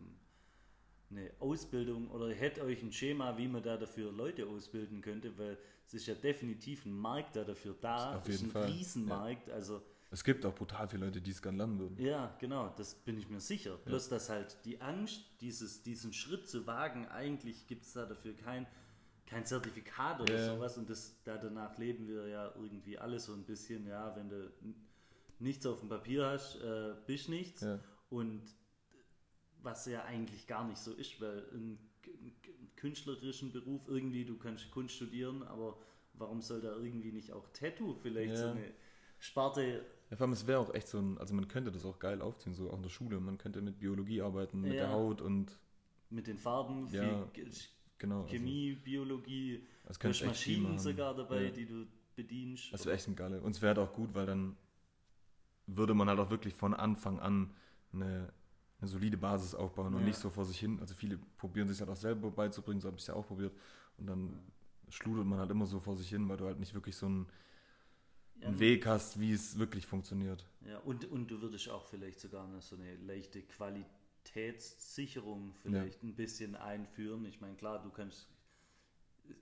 eine Ausbildung oder hätte euch ein Schema, wie man da dafür Leute ausbilden könnte, weil es ist ja definitiv ein Markt da dafür da, Auf jeden ist ein Fall. Riesenmarkt, ja. also es gibt auch brutal viele Leute, die es gerne lernen würden. Ja, genau, das bin ich mir sicher. Bloß, dass halt die Angst, dieses, diesen Schritt zu wagen, eigentlich gibt es da dafür kein, kein Zertifikat oder yeah. sowas und das, da danach leben wir ja irgendwie alle so ein bisschen, ja, wenn du nichts auf dem Papier hast, äh, bist nichts ja. und was ja eigentlich gar nicht so ist, weil ein künstlerischen Beruf irgendwie, du kannst Kunst studieren, aber warum soll da irgendwie nicht auch Tattoo vielleicht ja. so eine Sparte ja, vor allem, es wäre auch echt so ein, also man könnte das auch geil aufziehen, so auch in der Schule. Man könnte mit Biologie arbeiten, mit ja. der Haut und. Mit den Farben, ja, genau, also Chemie, also, Biologie, das du hast Maschinen sogar dabei, ja. die du bedienst. Das wäre echt ein geile. Und es wäre halt auch gut, weil dann würde man halt auch wirklich von Anfang an eine, eine solide Basis aufbauen und nicht so vor sich hin. Also viele probieren sich halt auch selber beizubringen, so habe ich es ja auch probiert. Und dann schludert man halt immer so vor sich hin, weil du halt nicht wirklich so ein einen Weg hast, wie es wirklich funktioniert. Ja, und, und du würdest auch vielleicht sogar eine, so eine leichte Qualitätssicherung vielleicht ja. ein bisschen einführen. Ich meine, klar, du kannst,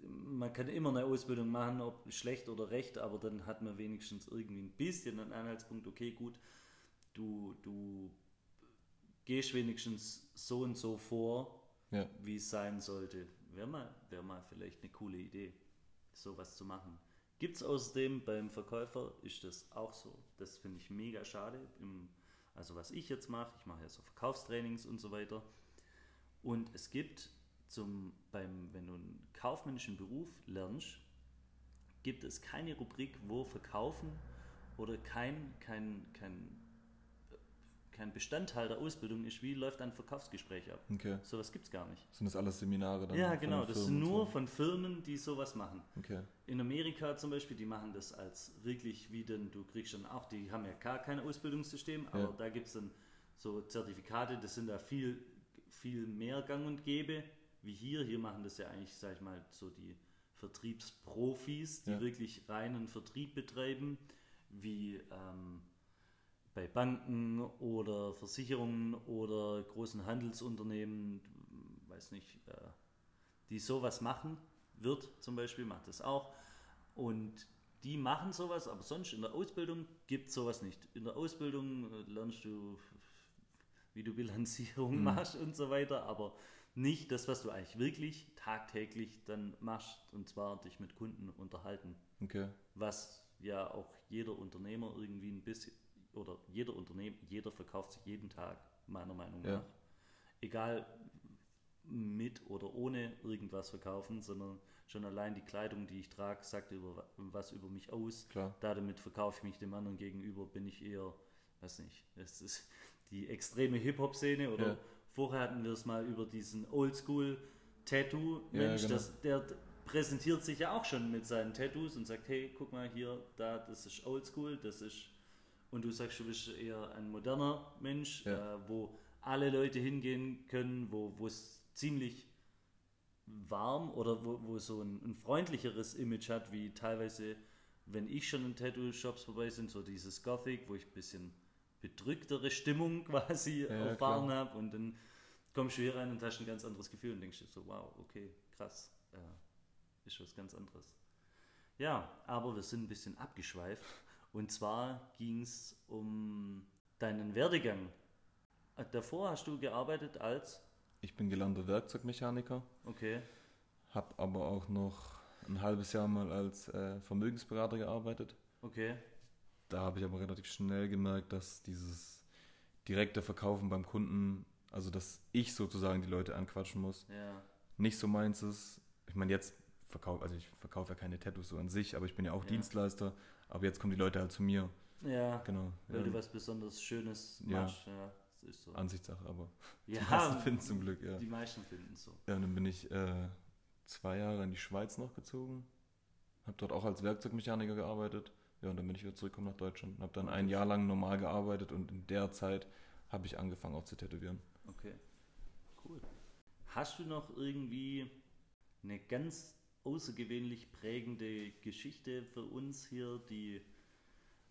man kann immer eine Ausbildung machen, ob schlecht oder recht, aber dann hat man wenigstens irgendwie ein bisschen einen Anhaltspunkt, okay, gut, du, du gehst wenigstens so und so vor Ja. wie es sein sollte. Wäre mal, wär mal vielleicht eine coole Idee, sowas zu machen. Gibt es außerdem beim Verkäufer, ist das auch so. Das finde ich mega schade. Im, also was ich jetzt mache, ich mache ja so Verkaufstrainings und so weiter. Und es gibt zum, beim, wenn du einen kaufmännischen Beruf lernst, gibt es keine Rubrik, wo Verkaufen oder kein, kein, kein, kein Bestandteil der Ausbildung ist, wie läuft ein Verkaufsgespräch ab. Okay. Sowas gibt es gar nicht. Sind das alles Seminare dann? Ja, genau. Das sind nur so? von Firmen, die sowas machen. Okay. In Amerika zum Beispiel, die machen das als wirklich wie denn, du kriegst dann auch, die haben ja gar kein Ausbildungssystem, aber Ja. da gibt es dann so Zertifikate, das sind da viel, viel mehr gang und gäbe wie hier. Hier machen das ja eigentlich, sag ich mal, so die Vertriebsprofis, die Ja. wirklich reinen Vertrieb betreiben, wie ähm, bei Banken oder Versicherungen oder großen Handelsunternehmen, weiß nicht, äh, die sowas machen, wird zum Beispiel, macht das auch. Und die machen sowas, aber sonst in der Ausbildung gibt es sowas nicht. In der Ausbildung äh, lernst du, wie du Bilanzierung machst und so weiter, aber nicht das, was du eigentlich wirklich tagtäglich dann machst, und zwar dich mit Kunden unterhalten Okay. was ja auch jeder Unternehmer irgendwie ein bisschen, oder jeder Unternehmen, jeder verkauft sich jeden Tag, meiner Meinung Ja. nach. Egal mit oder ohne irgendwas verkaufen, sondern schon allein die Kleidung, die ich trage, sagt über, was über mich aus. Klar. Damit verkaufe ich mich dem anderen gegenüber, bin ich eher, weiß nicht, es ist die extreme Hip-Hop-Szene oder Ja. vorher hatten wir es mal über diesen Oldschool-Tattoo-Mensch, Ja, genau. der präsentiert sich ja auch schon mit seinen Tattoos und sagt, hey, guck mal hier, da, das ist oldschool, das ist und du sagst, du bist eher ein moderner Mensch, Ja. äh, wo alle Leute hingehen können, wo es ziemlich warm oder wo, wo so ein, ein freundlicheres Image hat, wie teilweise, wenn ich schon in Tattoo-Shops vorbei sind, so dieses Gothic, wo ich ein bisschen bedrücktere Stimmung quasi Ja, erfahren habe und dann kommst du hier rein und hast ein ganz anderes Gefühl und denkst dir so, wow, okay, krass, äh, ist was ganz anderes. Ja, aber wir sind ein bisschen abgeschweift und zwar ging es um deinen Werdegang. Davor hast du gearbeitet als, Ich bin gelernter Werkzeugmechaniker, okay, habe aber auch noch ein halbes Jahr mal als äh, Vermögensberater gearbeitet. okay, Da habe ich aber relativ schnell gemerkt, dass dieses direkte Verkaufen beim Kunden, also dass ich sozusagen die Leute anquatschen muss, ja, nicht so meins ist. Ich meine, jetzt verkaufe, also ich verkaufe ja keine Tattoos so an sich, aber ich bin ja auch Ja. Dienstleister. Aber jetzt kommen die Leute halt zu mir. ja, Genau. weil ja, du was besonders Schönes Ja. machst, ja, das ist so. Ansichtssache, aber die Ja, meisten finden zum Glück, ja. die meisten finden es so. Ja, und dann bin ich äh, zwei Jahre in die Schweiz noch gezogen. Habe dort auch als Werkzeugmechaniker gearbeitet. Ja, und dann bin ich wieder zurückgekommen nach Deutschland. Habe dann ein Jahr lang normal gearbeitet und in der Zeit habe ich angefangen auch zu tätowieren. Okay, cool. Hast du noch irgendwie eine ganz außergewöhnlich prägende Geschichte für uns hier, die,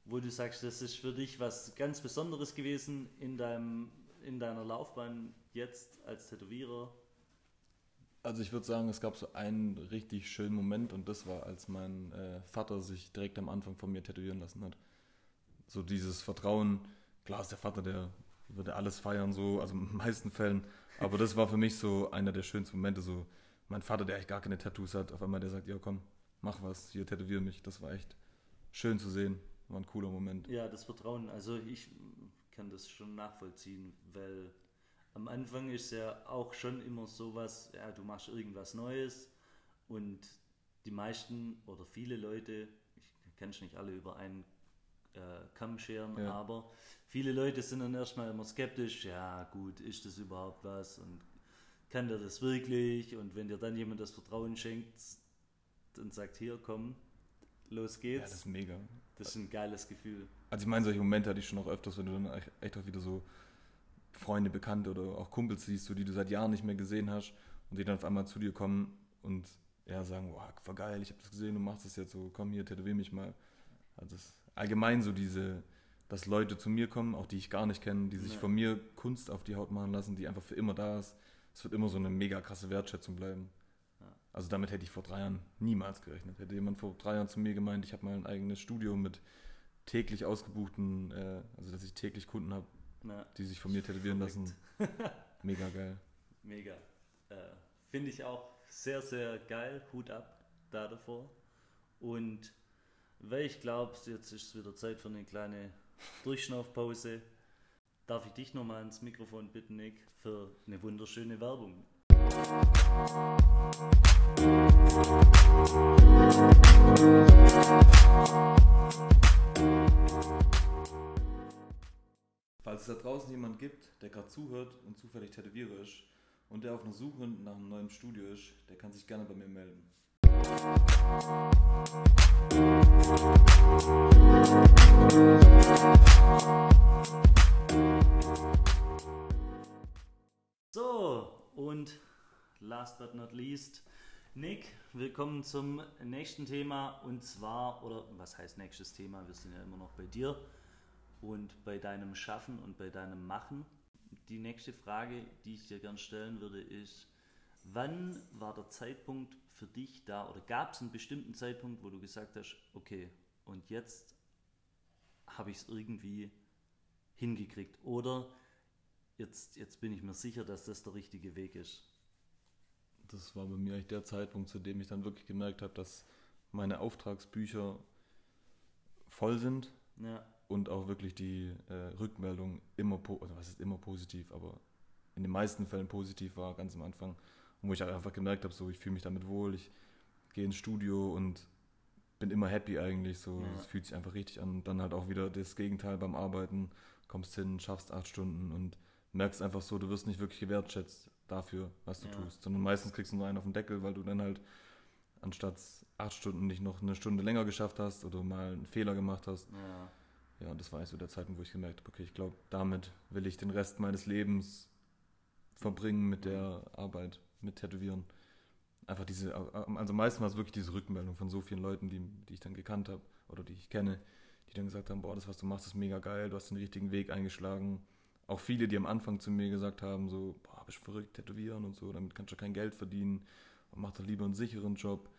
wo du sagst, das ist für dich was ganz Besonderes gewesen in, deinem, in deiner Laufbahn jetzt als Tätowierer? Also ich würde sagen, es gab so einen richtig schönen Moment und das war, als mein äh, Vater sich direkt am Anfang von mir tätowieren lassen hat. So dieses Vertrauen, klar ist der Vater, der würde alles feiern, so, also in den meisten Fällen, aber das war für mich so einer der schönsten Momente, so mein Vater, der eigentlich gar keine Tattoos hat, auf einmal der sagt, ja komm, mach was, hier tätowier mich, das war echt schön zu sehen, war ein cooler Moment. Ja, das Vertrauen. Also ich kann das schon nachvollziehen, weil am Anfang ist ja auch schon immer sowas, ja, du machst irgendwas Neues und die meisten oder viele Leute, ich kann es nicht alle über einen äh, Kamm scheren, Ja. aber viele Leute sind dann erstmal immer skeptisch, ja gut, ist das überhaupt was und kann der das wirklich und wenn dir dann jemand das Vertrauen schenkt und sagt, hier komm, los Ja, geht's, das ist mega. das ist ein geiles Gefühl. Also ich meine, solche Momente hatte ich schon auch öfters, wenn du dann echt- auch wieder so Freunde, Bekannte oder auch Kumpels siehst, so, die du seit Jahren nicht mehr gesehen hast und die dann auf einmal zu dir kommen und ja, sagen, wow, voll geil, ich habe das gesehen, du machst das jetzt so, komm hier, tätowier mich mal. Also allgemein so diese, dass Leute zu mir kommen, auch die ich gar nicht kenne, die sich Ja. von mir Kunst auf die Haut machen lassen, die einfach für immer da ist. Es wird immer so eine mega krasse Wertschätzung bleiben. Ja. Also damit hätte ich vor drei Jahren niemals gerechnet. Hätte jemand vor drei Jahren zu mir gemeint, ich habe mal ein eigenes Studio mit täglich ausgebuchten, äh, also dass ich täglich Kunden habe, Na, die sich von mir tätowieren lassen. Mega geil. mega. äh, finde ich auch sehr, sehr geil. Hut ab da davor. Und weil ich glaube, jetzt ist es wieder Zeit für eine kleine Durchschnaufpause, darf ich dich nochmal ins Mikrofon bitten, Nick, für eine wunderschöne Werbung. Falls es da draußen jemand gibt, der gerade zuhört und zufällig Tätowierer ist und der auf einer Suche nach einem neuen Studio ist, der kann sich gerne bei mir melden. So, und last but not least, Nick, willkommen zum nächsten Thema und zwar, oder was heißt nächstes Thema? Wir sind ja immer noch bei dir und bei deinem Schaffen und bei deinem Machen. Die nächste Frage, die ich dir gern stellen würde, ist, wann war der Zeitpunkt für dich da oder gab es einen bestimmten Zeitpunkt, wo du gesagt hast, okay, und jetzt habe ich es irgendwie hingekriegt oder jetzt, jetzt bin ich mir sicher, dass das der richtige Weg ist. Das war bei mir eigentlich der Zeitpunkt, zu dem ich dann wirklich gemerkt habe, dass meine Auftragsbücher voll sind Ja, und auch wirklich die äh, Rückmeldung immer, also was ist immer positiv, aber in den meisten Fällen positiv war, ganz am Anfang. Und wo ich einfach gemerkt habe, so ich fühle mich damit wohl, ich gehe ins Studio und bin immer happy eigentlich, so Ja. es fühlt sich einfach richtig an. Und dann halt auch wieder das Gegenteil beim Arbeiten, kommst hin, schaffst acht Stunden und merkst einfach so, du wirst nicht wirklich gewertschätzt dafür, was du Ja. tust, sondern meistens kriegst du nur einen auf den Deckel, weil du dann halt anstatt acht Stunden nicht noch eine Stunde länger geschafft hast oder mal einen Fehler gemacht hast. ja, Ja, und das war so der Zeitpunkt, wo ich gemerkt habe, okay, ich glaube, damit will ich den Rest meines Lebens verbringen mit der Arbeit, mit Tätowieren. Einfach diese, also meistens war es wirklich diese Rückmeldung von so vielen Leuten, die, die ich dann gekannt habe oder die ich kenne, die dann gesagt haben, boah, das, was du machst, ist mega geil, du hast den richtigen Weg eingeschlagen. Auch viele, die am Anfang zu mir gesagt haben, so, boah, bist verrückt, tätowieren und so, damit kannst du kein Geld verdienen und mach doch lieber einen sicheren Job.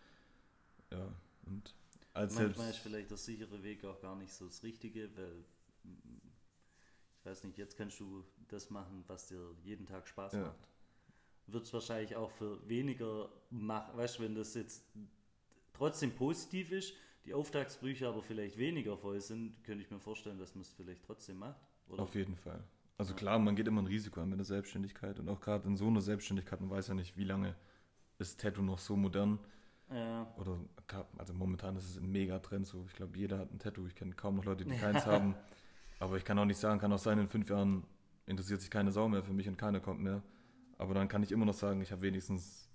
Ja, und als Manchmal ist selbst... vielleicht der sichere Weg auch gar nicht so das Richtige, weil ich weiß nicht, jetzt kannst du das machen, was dir jeden Tag Spaß Ja. macht. Wird es wahrscheinlich auch für weniger machen, weißt du, wenn das jetzt trotzdem positiv ist, die Auftragsbücher aber vielleicht weniger voll sind, könnte ich mir vorstellen, dass man es vielleicht trotzdem macht. Oder? Auf jeden Fall. Also Ja. klar, man geht immer ein Risiko an mit der Selbstständigkeit und auch gerade in so einer Selbstständigkeit, man weiß ja nicht, wie lange ist Tattoo noch so modern Ja, oder also momentan ist es ein mega Trend so. Ich glaube, jeder hat ein Tattoo. Ich kenne kaum noch Leute, die keins haben. Aber ich kann auch nicht sagen, kann auch sein, in fünf Jahren interessiert sich keine Sau mehr für mich und keiner kommt mehr. Aber dann kann ich immer noch sagen, ich habe wenigstens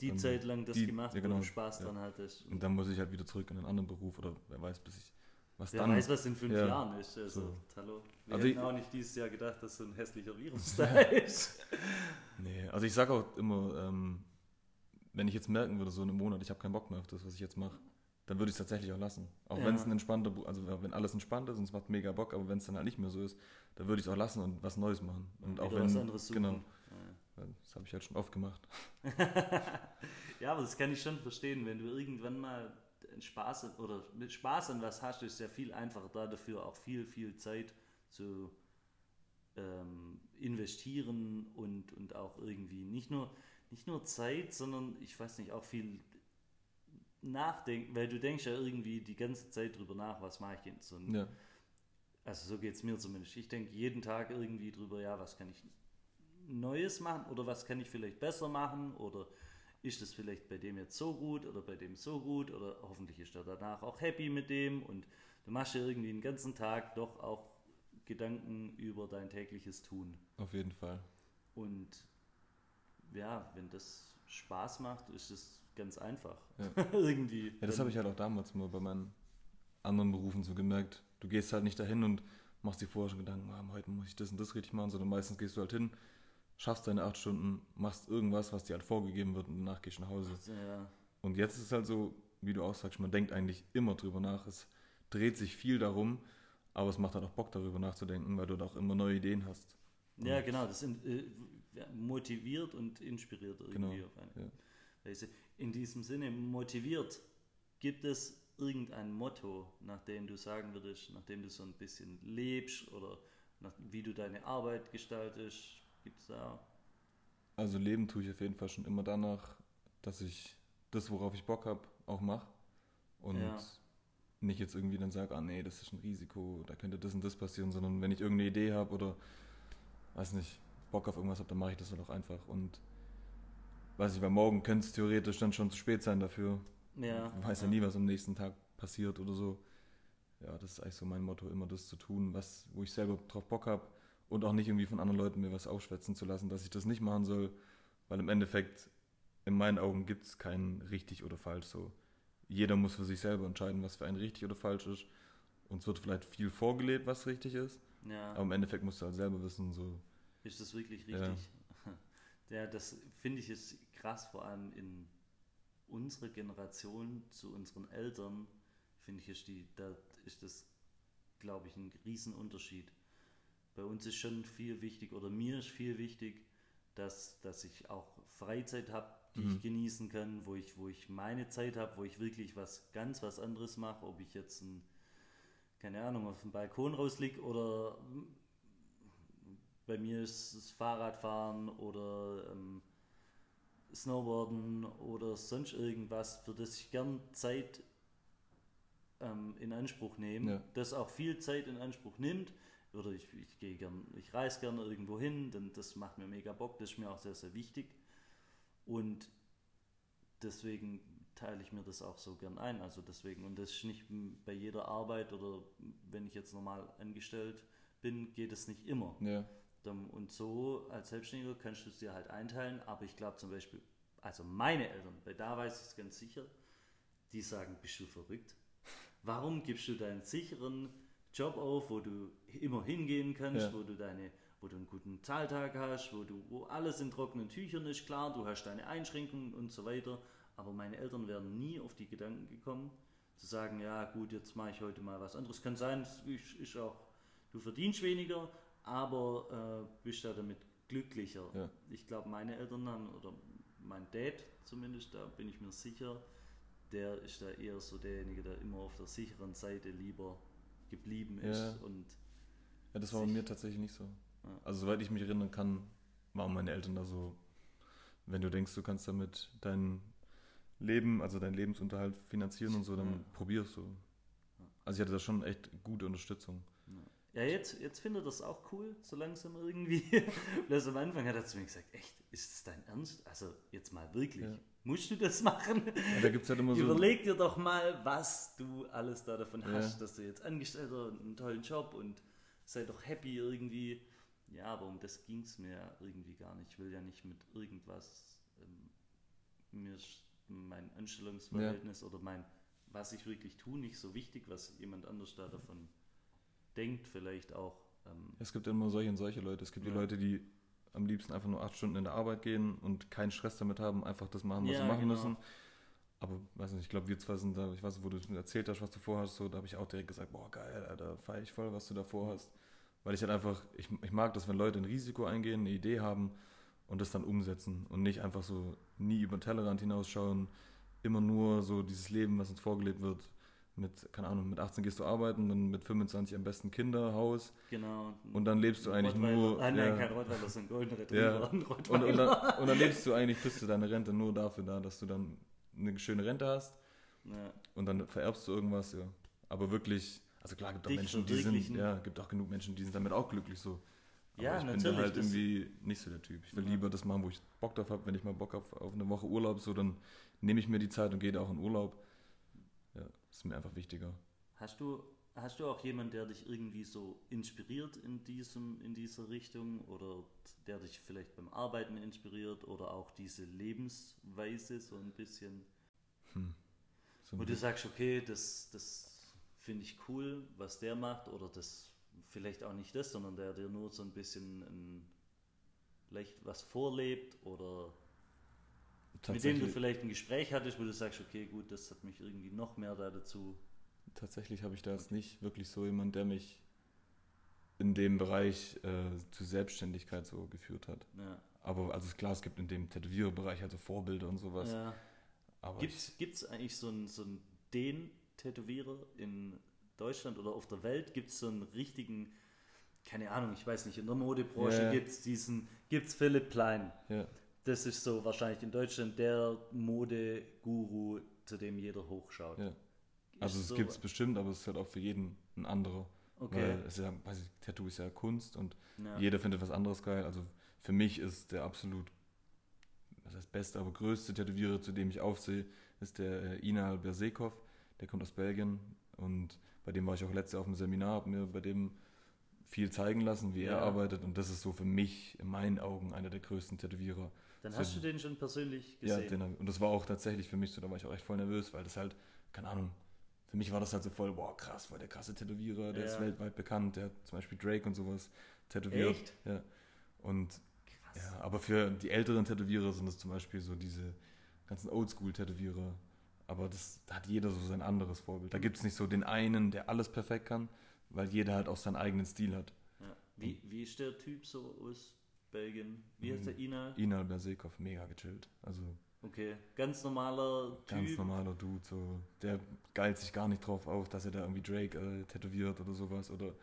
die Ähm, Zeit lang das die- gemacht, ja, wo genau, du Spaß ja. dran hattest. und dann muss ich halt wieder zurück in einen anderen Beruf oder wer weiß, bis ich was Wer dann. weiß, was in fünf Ja. Jahren ist. Also, So. hallo. Wir Also hätten ich- auch nicht dieses Jahr gedacht, dass so ein hässlicher Virus da ist. Nee, also ich sage auch immer, ähm, wenn ich jetzt merken würde, so in einem Monat, ich habe keinen Bock mehr auf das, was ich jetzt mache, dann würde ich es tatsächlich auch lassen. Auch wenn es ein entspannter, also wenn alles entspannt ist und es macht mega Bock, aber wenn es dann halt nicht mehr so ist, dann würde ich es auch lassen und was Neues machen. Und auch Wieder wenn, was anderes suchen. genau, das habe ich halt schon oft gemacht. Ja, aber das kann ich schon verstehen, wenn du irgendwann mal Spaß oder mit Spaß an was hast, ist es ja viel einfacher da dafür auch viel, viel Zeit zu ähm, investieren und, und auch irgendwie nicht nur, nicht nur Zeit, sondern ich weiß nicht, auch viel nachdenken, weil du denkst ja irgendwie die ganze Zeit drüber nach, was mache ich jetzt. Und Ja, also so geht es mir zumindest. Ich denke jeden Tag irgendwie drüber, ja, was kann ich Neues machen oder was kann ich vielleicht besser machen oder ist es vielleicht bei dem jetzt so gut oder bei dem so gut oder hoffentlich ist er danach auch happy mit dem und du machst dir irgendwie den ganzen Tag doch auch Gedanken über dein tägliches Tun. auf jeden Fall. Und ja, wenn das Spaß macht, ist es ganz einfach. Ja. irgendwie. Ja, das habe ich halt auch damals mal bei meinen anderen Berufen so gemerkt. Du gehst halt nicht dahin und machst dir vorher schon Gedanken, ah, heute muss ich das und das richtig machen, sondern meistens gehst du halt hin, schaffst deine acht Stunden, machst irgendwas, was dir halt vorgegeben wird und danach gehst du nach Hause. Ja, Und jetzt ist es halt so, wie du auch sagst, man denkt eigentlich immer drüber nach. Es dreht sich viel darum, aber es macht halt auch Bock darüber nachzudenken, weil du da auch immer neue Ideen hast. ja genau, das in, äh, motiviert und inspiriert irgendwie Genau, auf eine ja. Weise. In diesem Sinne, motiviert, gibt es irgendein Motto, nach dem du sagen würdest, nachdem du so ein bisschen lebst oder nach, wie du deine Arbeit gestaltest? Gibt es da Also leben tue ich auf jeden Fall schon immer danach, dass ich das, worauf ich Bock habe, auch mache. Und Ja. nicht jetzt irgendwie dann sage, ah nee, das ist ein Risiko, da könnte das und das passieren, sondern wenn ich irgendeine Idee habe oder, weiß nicht, Bock auf irgendwas habe, dann mache ich das halt auch einfach. Und weiß ich, weil morgen könnte es theoretisch dann schon zu spät sein dafür. Ja. Man weiß ja nie, was am nächsten Tag passiert oder so. Ja, das ist eigentlich so mein Motto, immer das zu tun, was, wo ich selber drauf Bock habe und auch nicht irgendwie von anderen Leuten mir was aufschwätzen zu lassen, dass ich das nicht machen soll, weil im Endeffekt in meinen Augen gibt es kein richtig oder falsch so. Jeder muss für sich selber entscheiden, was für einen richtig oder falsch ist. Uns wird vielleicht viel vorgelebt, was richtig ist, Ja. aber im Endeffekt musst du halt selber wissen, so. Ist das wirklich Ja. richtig? Ja, das finde ich ist krass, vor allem in unserer Generation zu unseren Eltern, finde ich, ist, die, da ist das, glaube ich, ein Riesenunterschied. Bei uns ist schon viel wichtig, oder mir ist viel wichtig, dass, dass ich auch Freizeit habe, die Mhm. ich genießen kann, wo ich, wo ich meine Zeit habe, wo ich wirklich was ganz was anderes mache, ob ich jetzt ein, keine Ahnung, auf dem Balkon rauslieg oder bei mir ist es Fahrradfahren oder ähm, Snowboarden oder sonst irgendwas, für das ich gern Zeit ähm, in Anspruch nehme, Ja. das auch viel Zeit in Anspruch nimmt. Oder ich, ich gehe gern, ich reise gerne irgendwo hin, denn das macht mir mega Bock, das ist mir auch sehr, sehr wichtig. Und deswegen teile ich mir das auch so gern ein. Also deswegen, und das ist nicht bei jeder Arbeit oder wenn ich jetzt normal angestellt bin, geht es nicht immer. Ja, Und so als Selbstständiger kannst du es dir halt einteilen, aber ich glaube zum Beispiel, also meine Eltern, bei da weiß ich es ganz sicher, die sagen, bist du verrückt? Warum gibst du deinen sicheren Job auf, wo du immer hingehen kannst, Ja. wo du deine, wo du einen guten Zahltag hast, wo du, wo alles in trockenen Tüchern ist, klar, du hast deine Einschränkungen und so weiter, aber meine Eltern wären nie auf die Gedanken gekommen, zu sagen, ja gut, jetzt mache ich heute mal was anderes. Kann sein, ist, ist auch, du verdienst weniger, aber äh, bist da damit glücklicher. Ja. Ich glaube, meine Eltern haben, oder mein Dad zumindest, da bin ich mir sicher, der ist da eher so derjenige, der immer auf der sicheren Seite lieber geblieben ist. Ja. Und ja das war bei mir tatsächlich nicht so. Also soweit ich mich erinnern kann, waren meine Eltern da so, wenn du denkst, du kannst damit dein Leben, also deinen Lebensunterhalt finanzieren und so, dann Ja. probier's so. Also ich hatte da schon echt gute Unterstützung. ja, jetzt, jetzt findet er das auch cool, so langsam irgendwie. Bloß am Anfang hat er zu mir gesagt, echt, ist das dein Ernst? Also jetzt mal wirklich, Ja. Musst du das machen? Ja, da gibt's halt immer so. Überleg dir doch mal, was du alles da davon Ja. hast, dass du jetzt Angestellter und einen tollen Job und sei doch happy irgendwie. Ja, aber um das ging es mir ja irgendwie gar nicht. Ich will ja nicht mit irgendwas, ähm, mir mein Anstellungsverhältnis oder mein, was ich wirklich tue, nicht so wichtig, was jemand anders da davon denkt, vielleicht auch. Ähm, Es gibt immer solche und solche Leute. Es gibt die Ja. Leute, die am liebsten einfach nur acht Stunden in der Arbeit gehen und keinen Stress damit haben, einfach das machen, was Ja, sie machen genau. müssen. Aber weiß nicht, ich glaube, wir zwei sind da, ich weiß nicht, wo du mir erzählt hast, was du vorhast, so, da habe ich auch direkt gesagt, boah, geil, Alter, feier ich voll, was du da vorhast. Weil ich halt einfach, ich, ich mag das, wenn Leute ein Risiko eingehen, eine Idee haben und das dann umsetzen und nicht einfach so nie über den Tellerrand hinausschauen, immer nur so dieses Leben, was uns vorgelebt wird, mit, keine Ahnung, mit 18 gehst du arbeiten, dann mit 25 am besten Kinder, Haus genau. und dann lebst du eigentlich Rottweiler- nur. Ah, nein, ja. kein Rottweiler, ein goldener Ja. Retriever. Ein Und, und, dann, und dann lebst du eigentlich bis zu deiner Rente nur dafür da, dass du dann eine schöne Rente hast Ja. und dann vererbst du irgendwas, ja. Aber wirklich, also klar, gibt auch Dich Menschen, die sind, ja, gibt auch genug Menschen, die sind damit auch glücklich so. Aber Ja, ich bin da natürlich, halt das- irgendwie nicht so der Typ. Ich will Ja. lieber das machen, wo ich Bock drauf habe. Wenn ich mal Bock habe auf eine Woche Urlaub, so dann nehme ich mir die Zeit und gehe da auch in Urlaub. Ja, ist mir einfach wichtiger. Hast du, hast du auch jemanden, der dich irgendwie so inspiriert in, diesem, in dieser Richtung oder der dich vielleicht beim Arbeiten inspiriert oder auch diese Lebensweise so ein bisschen, Hm. So wo ein du sagst, okay, das, das finde ich cool, was der macht oder das vielleicht auch nicht das, sondern der dir nur so ein bisschen ein, vielleicht was vorlebt oder mit dem du vielleicht ein Gespräch hattest, wo du sagst, okay, gut, das hat mich irgendwie noch mehr da dazu. tatsächlich habe ich da jetzt nicht wirklich so jemand, der mich in dem Bereich äh, zu Selbstständigkeit so geführt hat. Ja. Aber also klar, es gibt in dem Tätowierbereich also Vorbilder und sowas. Ja. Aber Gibt es eigentlich so einen, so einen Den-Tätowierer in Deutschland oder auf der Welt? Gibt es so einen richtigen, keine Ahnung, ich weiß nicht, in der Modebranche Ja, ja. gibt es diesen, gibt es Philipp Plein. ja, das ist so wahrscheinlich in Deutschland der Modeguru, zu dem jeder hochschaut. Ja. Also es so- gibt es bestimmt, aber es ist halt auch für jeden ein anderer. Okay. Weil es ist ja, weiß ich, Tattoo ist ja Kunst und Ja. jeder findet was anderes geil. Also für mich ist der absolut, was heißt beste, aber größte Tätowierer, zu dem ich aufsehe, ist der äh, Inal Bersekov. Der kommt aus Belgien und bei dem war ich auch letztes Jahr auf dem Seminar, habe mir bei dem viel zeigen lassen, wie Ja. er arbeitet und das ist so für mich in meinen Augen einer der größten Tätowierer. Dann So- hast du den schon persönlich Ja, gesehen. den hab, und das war auch tatsächlich für mich so, da war ich auch echt voll nervös, weil das halt, keine Ahnung, für mich war das halt so voll, boah, krass, voll der krasse Tätowierer, der ist Ja. weltweit bekannt, der hat zum Beispiel Drake und sowas tätowiert. Echt? Ja. Und Krass. ja, aber für die älteren Tätowierer sind es zum Beispiel so diese ganzen Oldschool-Tätowierer. Aber das, da hat jeder so sein anderes Vorbild. Da gibt es nicht so den einen, der alles perfekt kann, weil jeder halt auch seinen eigenen Stil hat. Ja. Wie, wie ist der Typ so aus Belgien? Wie heißt Mhm. der Ina? Inal Bersekov, mega gechillt. Also Okay, ganz normaler Ganz Typ. normaler Dude, so. Der geilt sich gar nicht drauf auf, dass er da irgendwie Drake äh, tätowiert oder sowas oder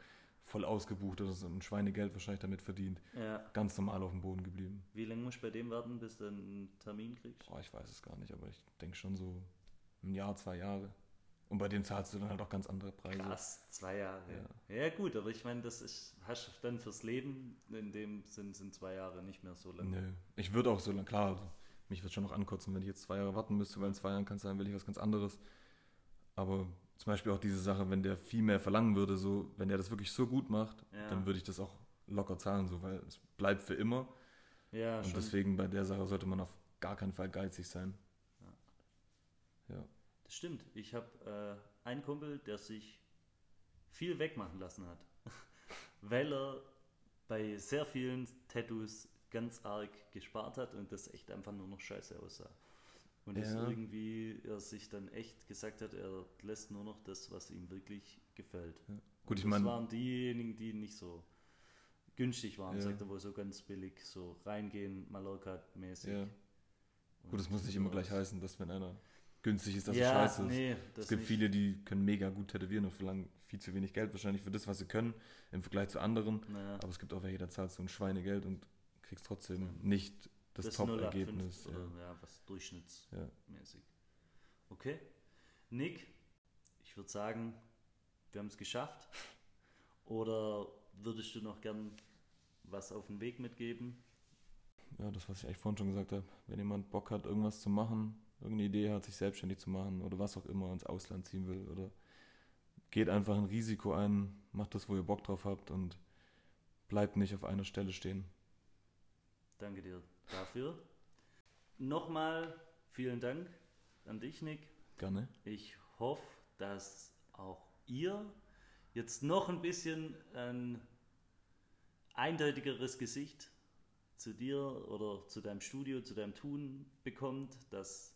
voll ausgebucht oder so ein Schweinegeld wahrscheinlich damit verdient. Ja. Ganz normal auf dem Boden geblieben. Wie lange musst du bei dem warten, bis du einen Termin kriegst? Boah, ich weiß es gar nicht, aber ich denke schon so ein Jahr, zwei Jahre. Und bei dem zahlst du dann halt auch ganz andere Preise. Krass, zwei Jahre. Ja, gut, aber ich meine, das ist, hast du dann fürs Leben, in dem Sinn sind zwei Jahre nicht mehr so lang. Nö. Ich würde auch so lange, klar, also, mich wird schon noch ankotzen, wenn ich jetzt zwei Jahre warten müsste, weil in zwei Jahren kann es sein, will ich was ganz anderes. Aber zum Beispiel auch diese Sache, wenn der viel mehr verlangen würde, so, wenn der das wirklich so gut macht, Ja. dann würde ich das auch locker zahlen, so, weil es bleibt für immer. Ja, Und schon. deswegen bei der Sache sollte man auf gar keinen Fall geizig sein. Ja. Das stimmt. Ich habe äh, einen Kumpel, der sich viel wegmachen lassen hat, weil er bei sehr vielen Tattoos ganz arg gespart hat und das echt einfach nur noch scheiße aussah. Und Ja. irgendwie er sich dann echt gesagt hat, er lässt nur noch das, was ihm wirklich gefällt. Gut, Und ich das meine, waren diejenigen, die nicht so günstig waren, Ja. sagt er, wo so ganz billig so reingehen, Mallorca-mäßig. Ja. Gut, das muss nicht immer gleich heißen, dass wenn einer günstig ist, dass ja, er scheiße ist. nee, es gibt nicht. viele, die können mega gut tätowieren und verlangen viel zu wenig Geld wahrscheinlich für das, was sie können, im Vergleich zu anderen. Naja. Aber es gibt auch welche, da zahlst du ein Schweinegeld und kriegst trotzdem nicht das, Das Top-Ergebnis. 0815 Ja. Oder ja, was durchschnittsmäßig. Ja. Okay. Nick, ich würde sagen, wir haben es geschafft. Oder würdest du noch gern was auf den Weg mitgeben? ja, das, was ich eigentlich vorhin schon gesagt habe. Wenn jemand Bock hat, irgendwas zu machen, irgendeine Idee hat, sich selbstständig zu machen oder was auch immer ins Ausland ziehen will oder geht einfach ein Risiko ein, macht das, wo ihr Bock drauf habt und bleibt nicht auf einer Stelle stehen. Danke dir dafür. Nochmal vielen Dank an dich, Nick. Gerne. Ich hoffe, dass auch ihr jetzt noch ein bisschen ein eindeutigeres Gesicht zu dir oder zu deinem Studio, zu deinem Tun bekommt, dass,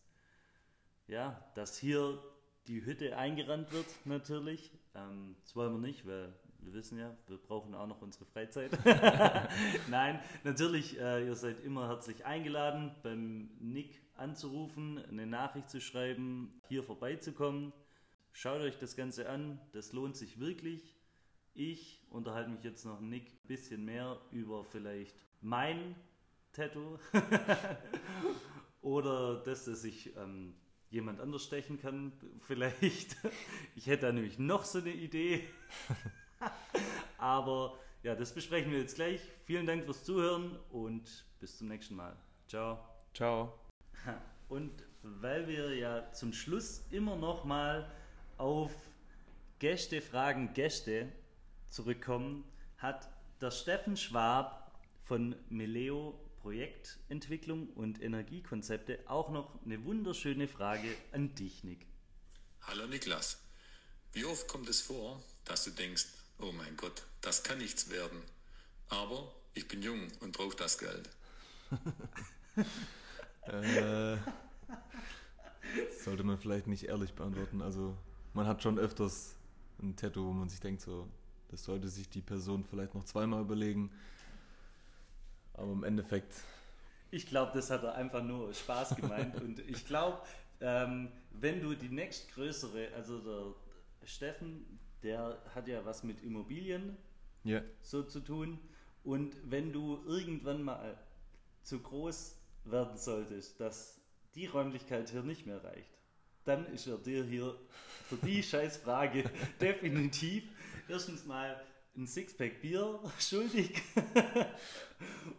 ja, dass hier die Hütte eingerannt wird, natürlich. Ähm, das wollen wir nicht, weil wir wissen ja, wir brauchen auch noch unsere Freizeit. Nein, natürlich, äh, ihr seid immer herzlich eingeladen, beim Nick anzurufen, eine Nachricht zu schreiben, hier vorbeizukommen. Schaut euch das Ganze an, das lohnt sich wirklich. Ich unterhalte mich jetzt noch Nick ein bisschen mehr über vielleicht mein Tattoo oder das, dass ich ähm, jemand anders stechen kann, vielleicht. Ich hätte da nämlich noch so eine Idee. Aber ja, das besprechen wir jetzt gleich. Vielen Dank fürs Zuhören und bis zum nächsten Mal. Ciao. Ciao. Und weil wir ja zum Schluss immer noch mal auf Gäste fragen Gäste zurückkommen, hat der Steffen Schwab von Meleo Projektentwicklung und Energiekonzepte auch noch eine wunderschöne Frage an dich, Nick. Hallo Niklas. Wie oft kommt es vor, dass du denkst, oh mein Gott, das kann nichts werden. Aber ich bin jung und brauche das Geld. Äh, sollte man vielleicht nicht ehrlich beantworten. Also man hat schon öfters ein Tattoo, wo man sich denkt, so, das sollte sich die Person vielleicht noch zweimal überlegen. Aber im Endeffekt, Ich glaube, das hat er einfach nur Spaß gemeint. und ich glaube, ähm, wenn du die nächstgrößere, also der Steffen, der hat ja was mit Immobilien ja, so zu tun. Und wenn du irgendwann mal zu groß werden solltest, dass die Räumlichkeit hier nicht mehr reicht, dann ist er dir hier für die Scheißfrage definitiv erstens mal ein Sixpack Bier schuldig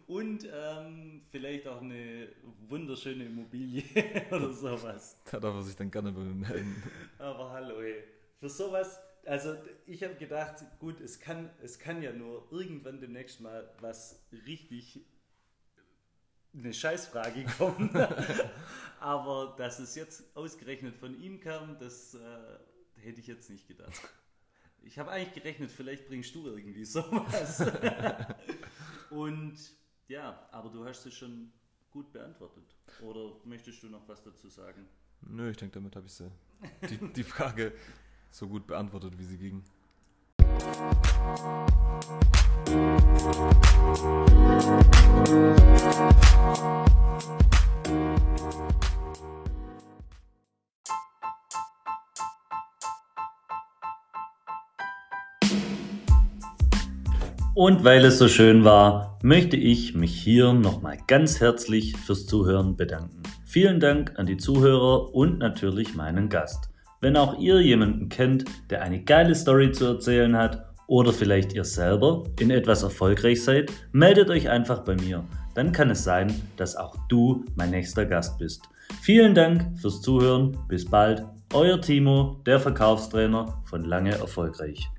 und ähm, vielleicht auch eine wunderschöne Immobilie oder sowas. Da darf er sich dann gerne melden. Aber hallo, ey. Für sowas, also ich habe gedacht, gut, es kann, es kann ja nur irgendwann demnächst mal was richtig eine Scheißfrage kommen. Aber dass es jetzt ausgerechnet von ihm kam, das äh, hätte ich jetzt nicht gedacht. Ich habe eigentlich gerechnet, vielleicht bringst du irgendwie sowas. Und ja, aber du hast es schon gut beantwortet. Oder möchtest du noch was dazu sagen? Nö, ich denke, damit habe ich sie, die, die Frage so gut beantwortet, wie sie ging. Und weil es so schön war, möchte ich mich hier nochmal ganz herzlich fürs Zuhören bedanken. Vielen Dank an die Zuhörer und natürlich meinen Gast. Wenn auch ihr jemanden kennt, der eine geile Story zu erzählen hat oder vielleicht ihr selber in etwas erfolgreich seid, meldet euch einfach bei mir. Dann kann es sein, dass auch du mein nächster Gast bist. Vielen Dank fürs Zuhören. Bis bald. Euer Timo, der Verkaufstrainer von Lange Erfolgreich.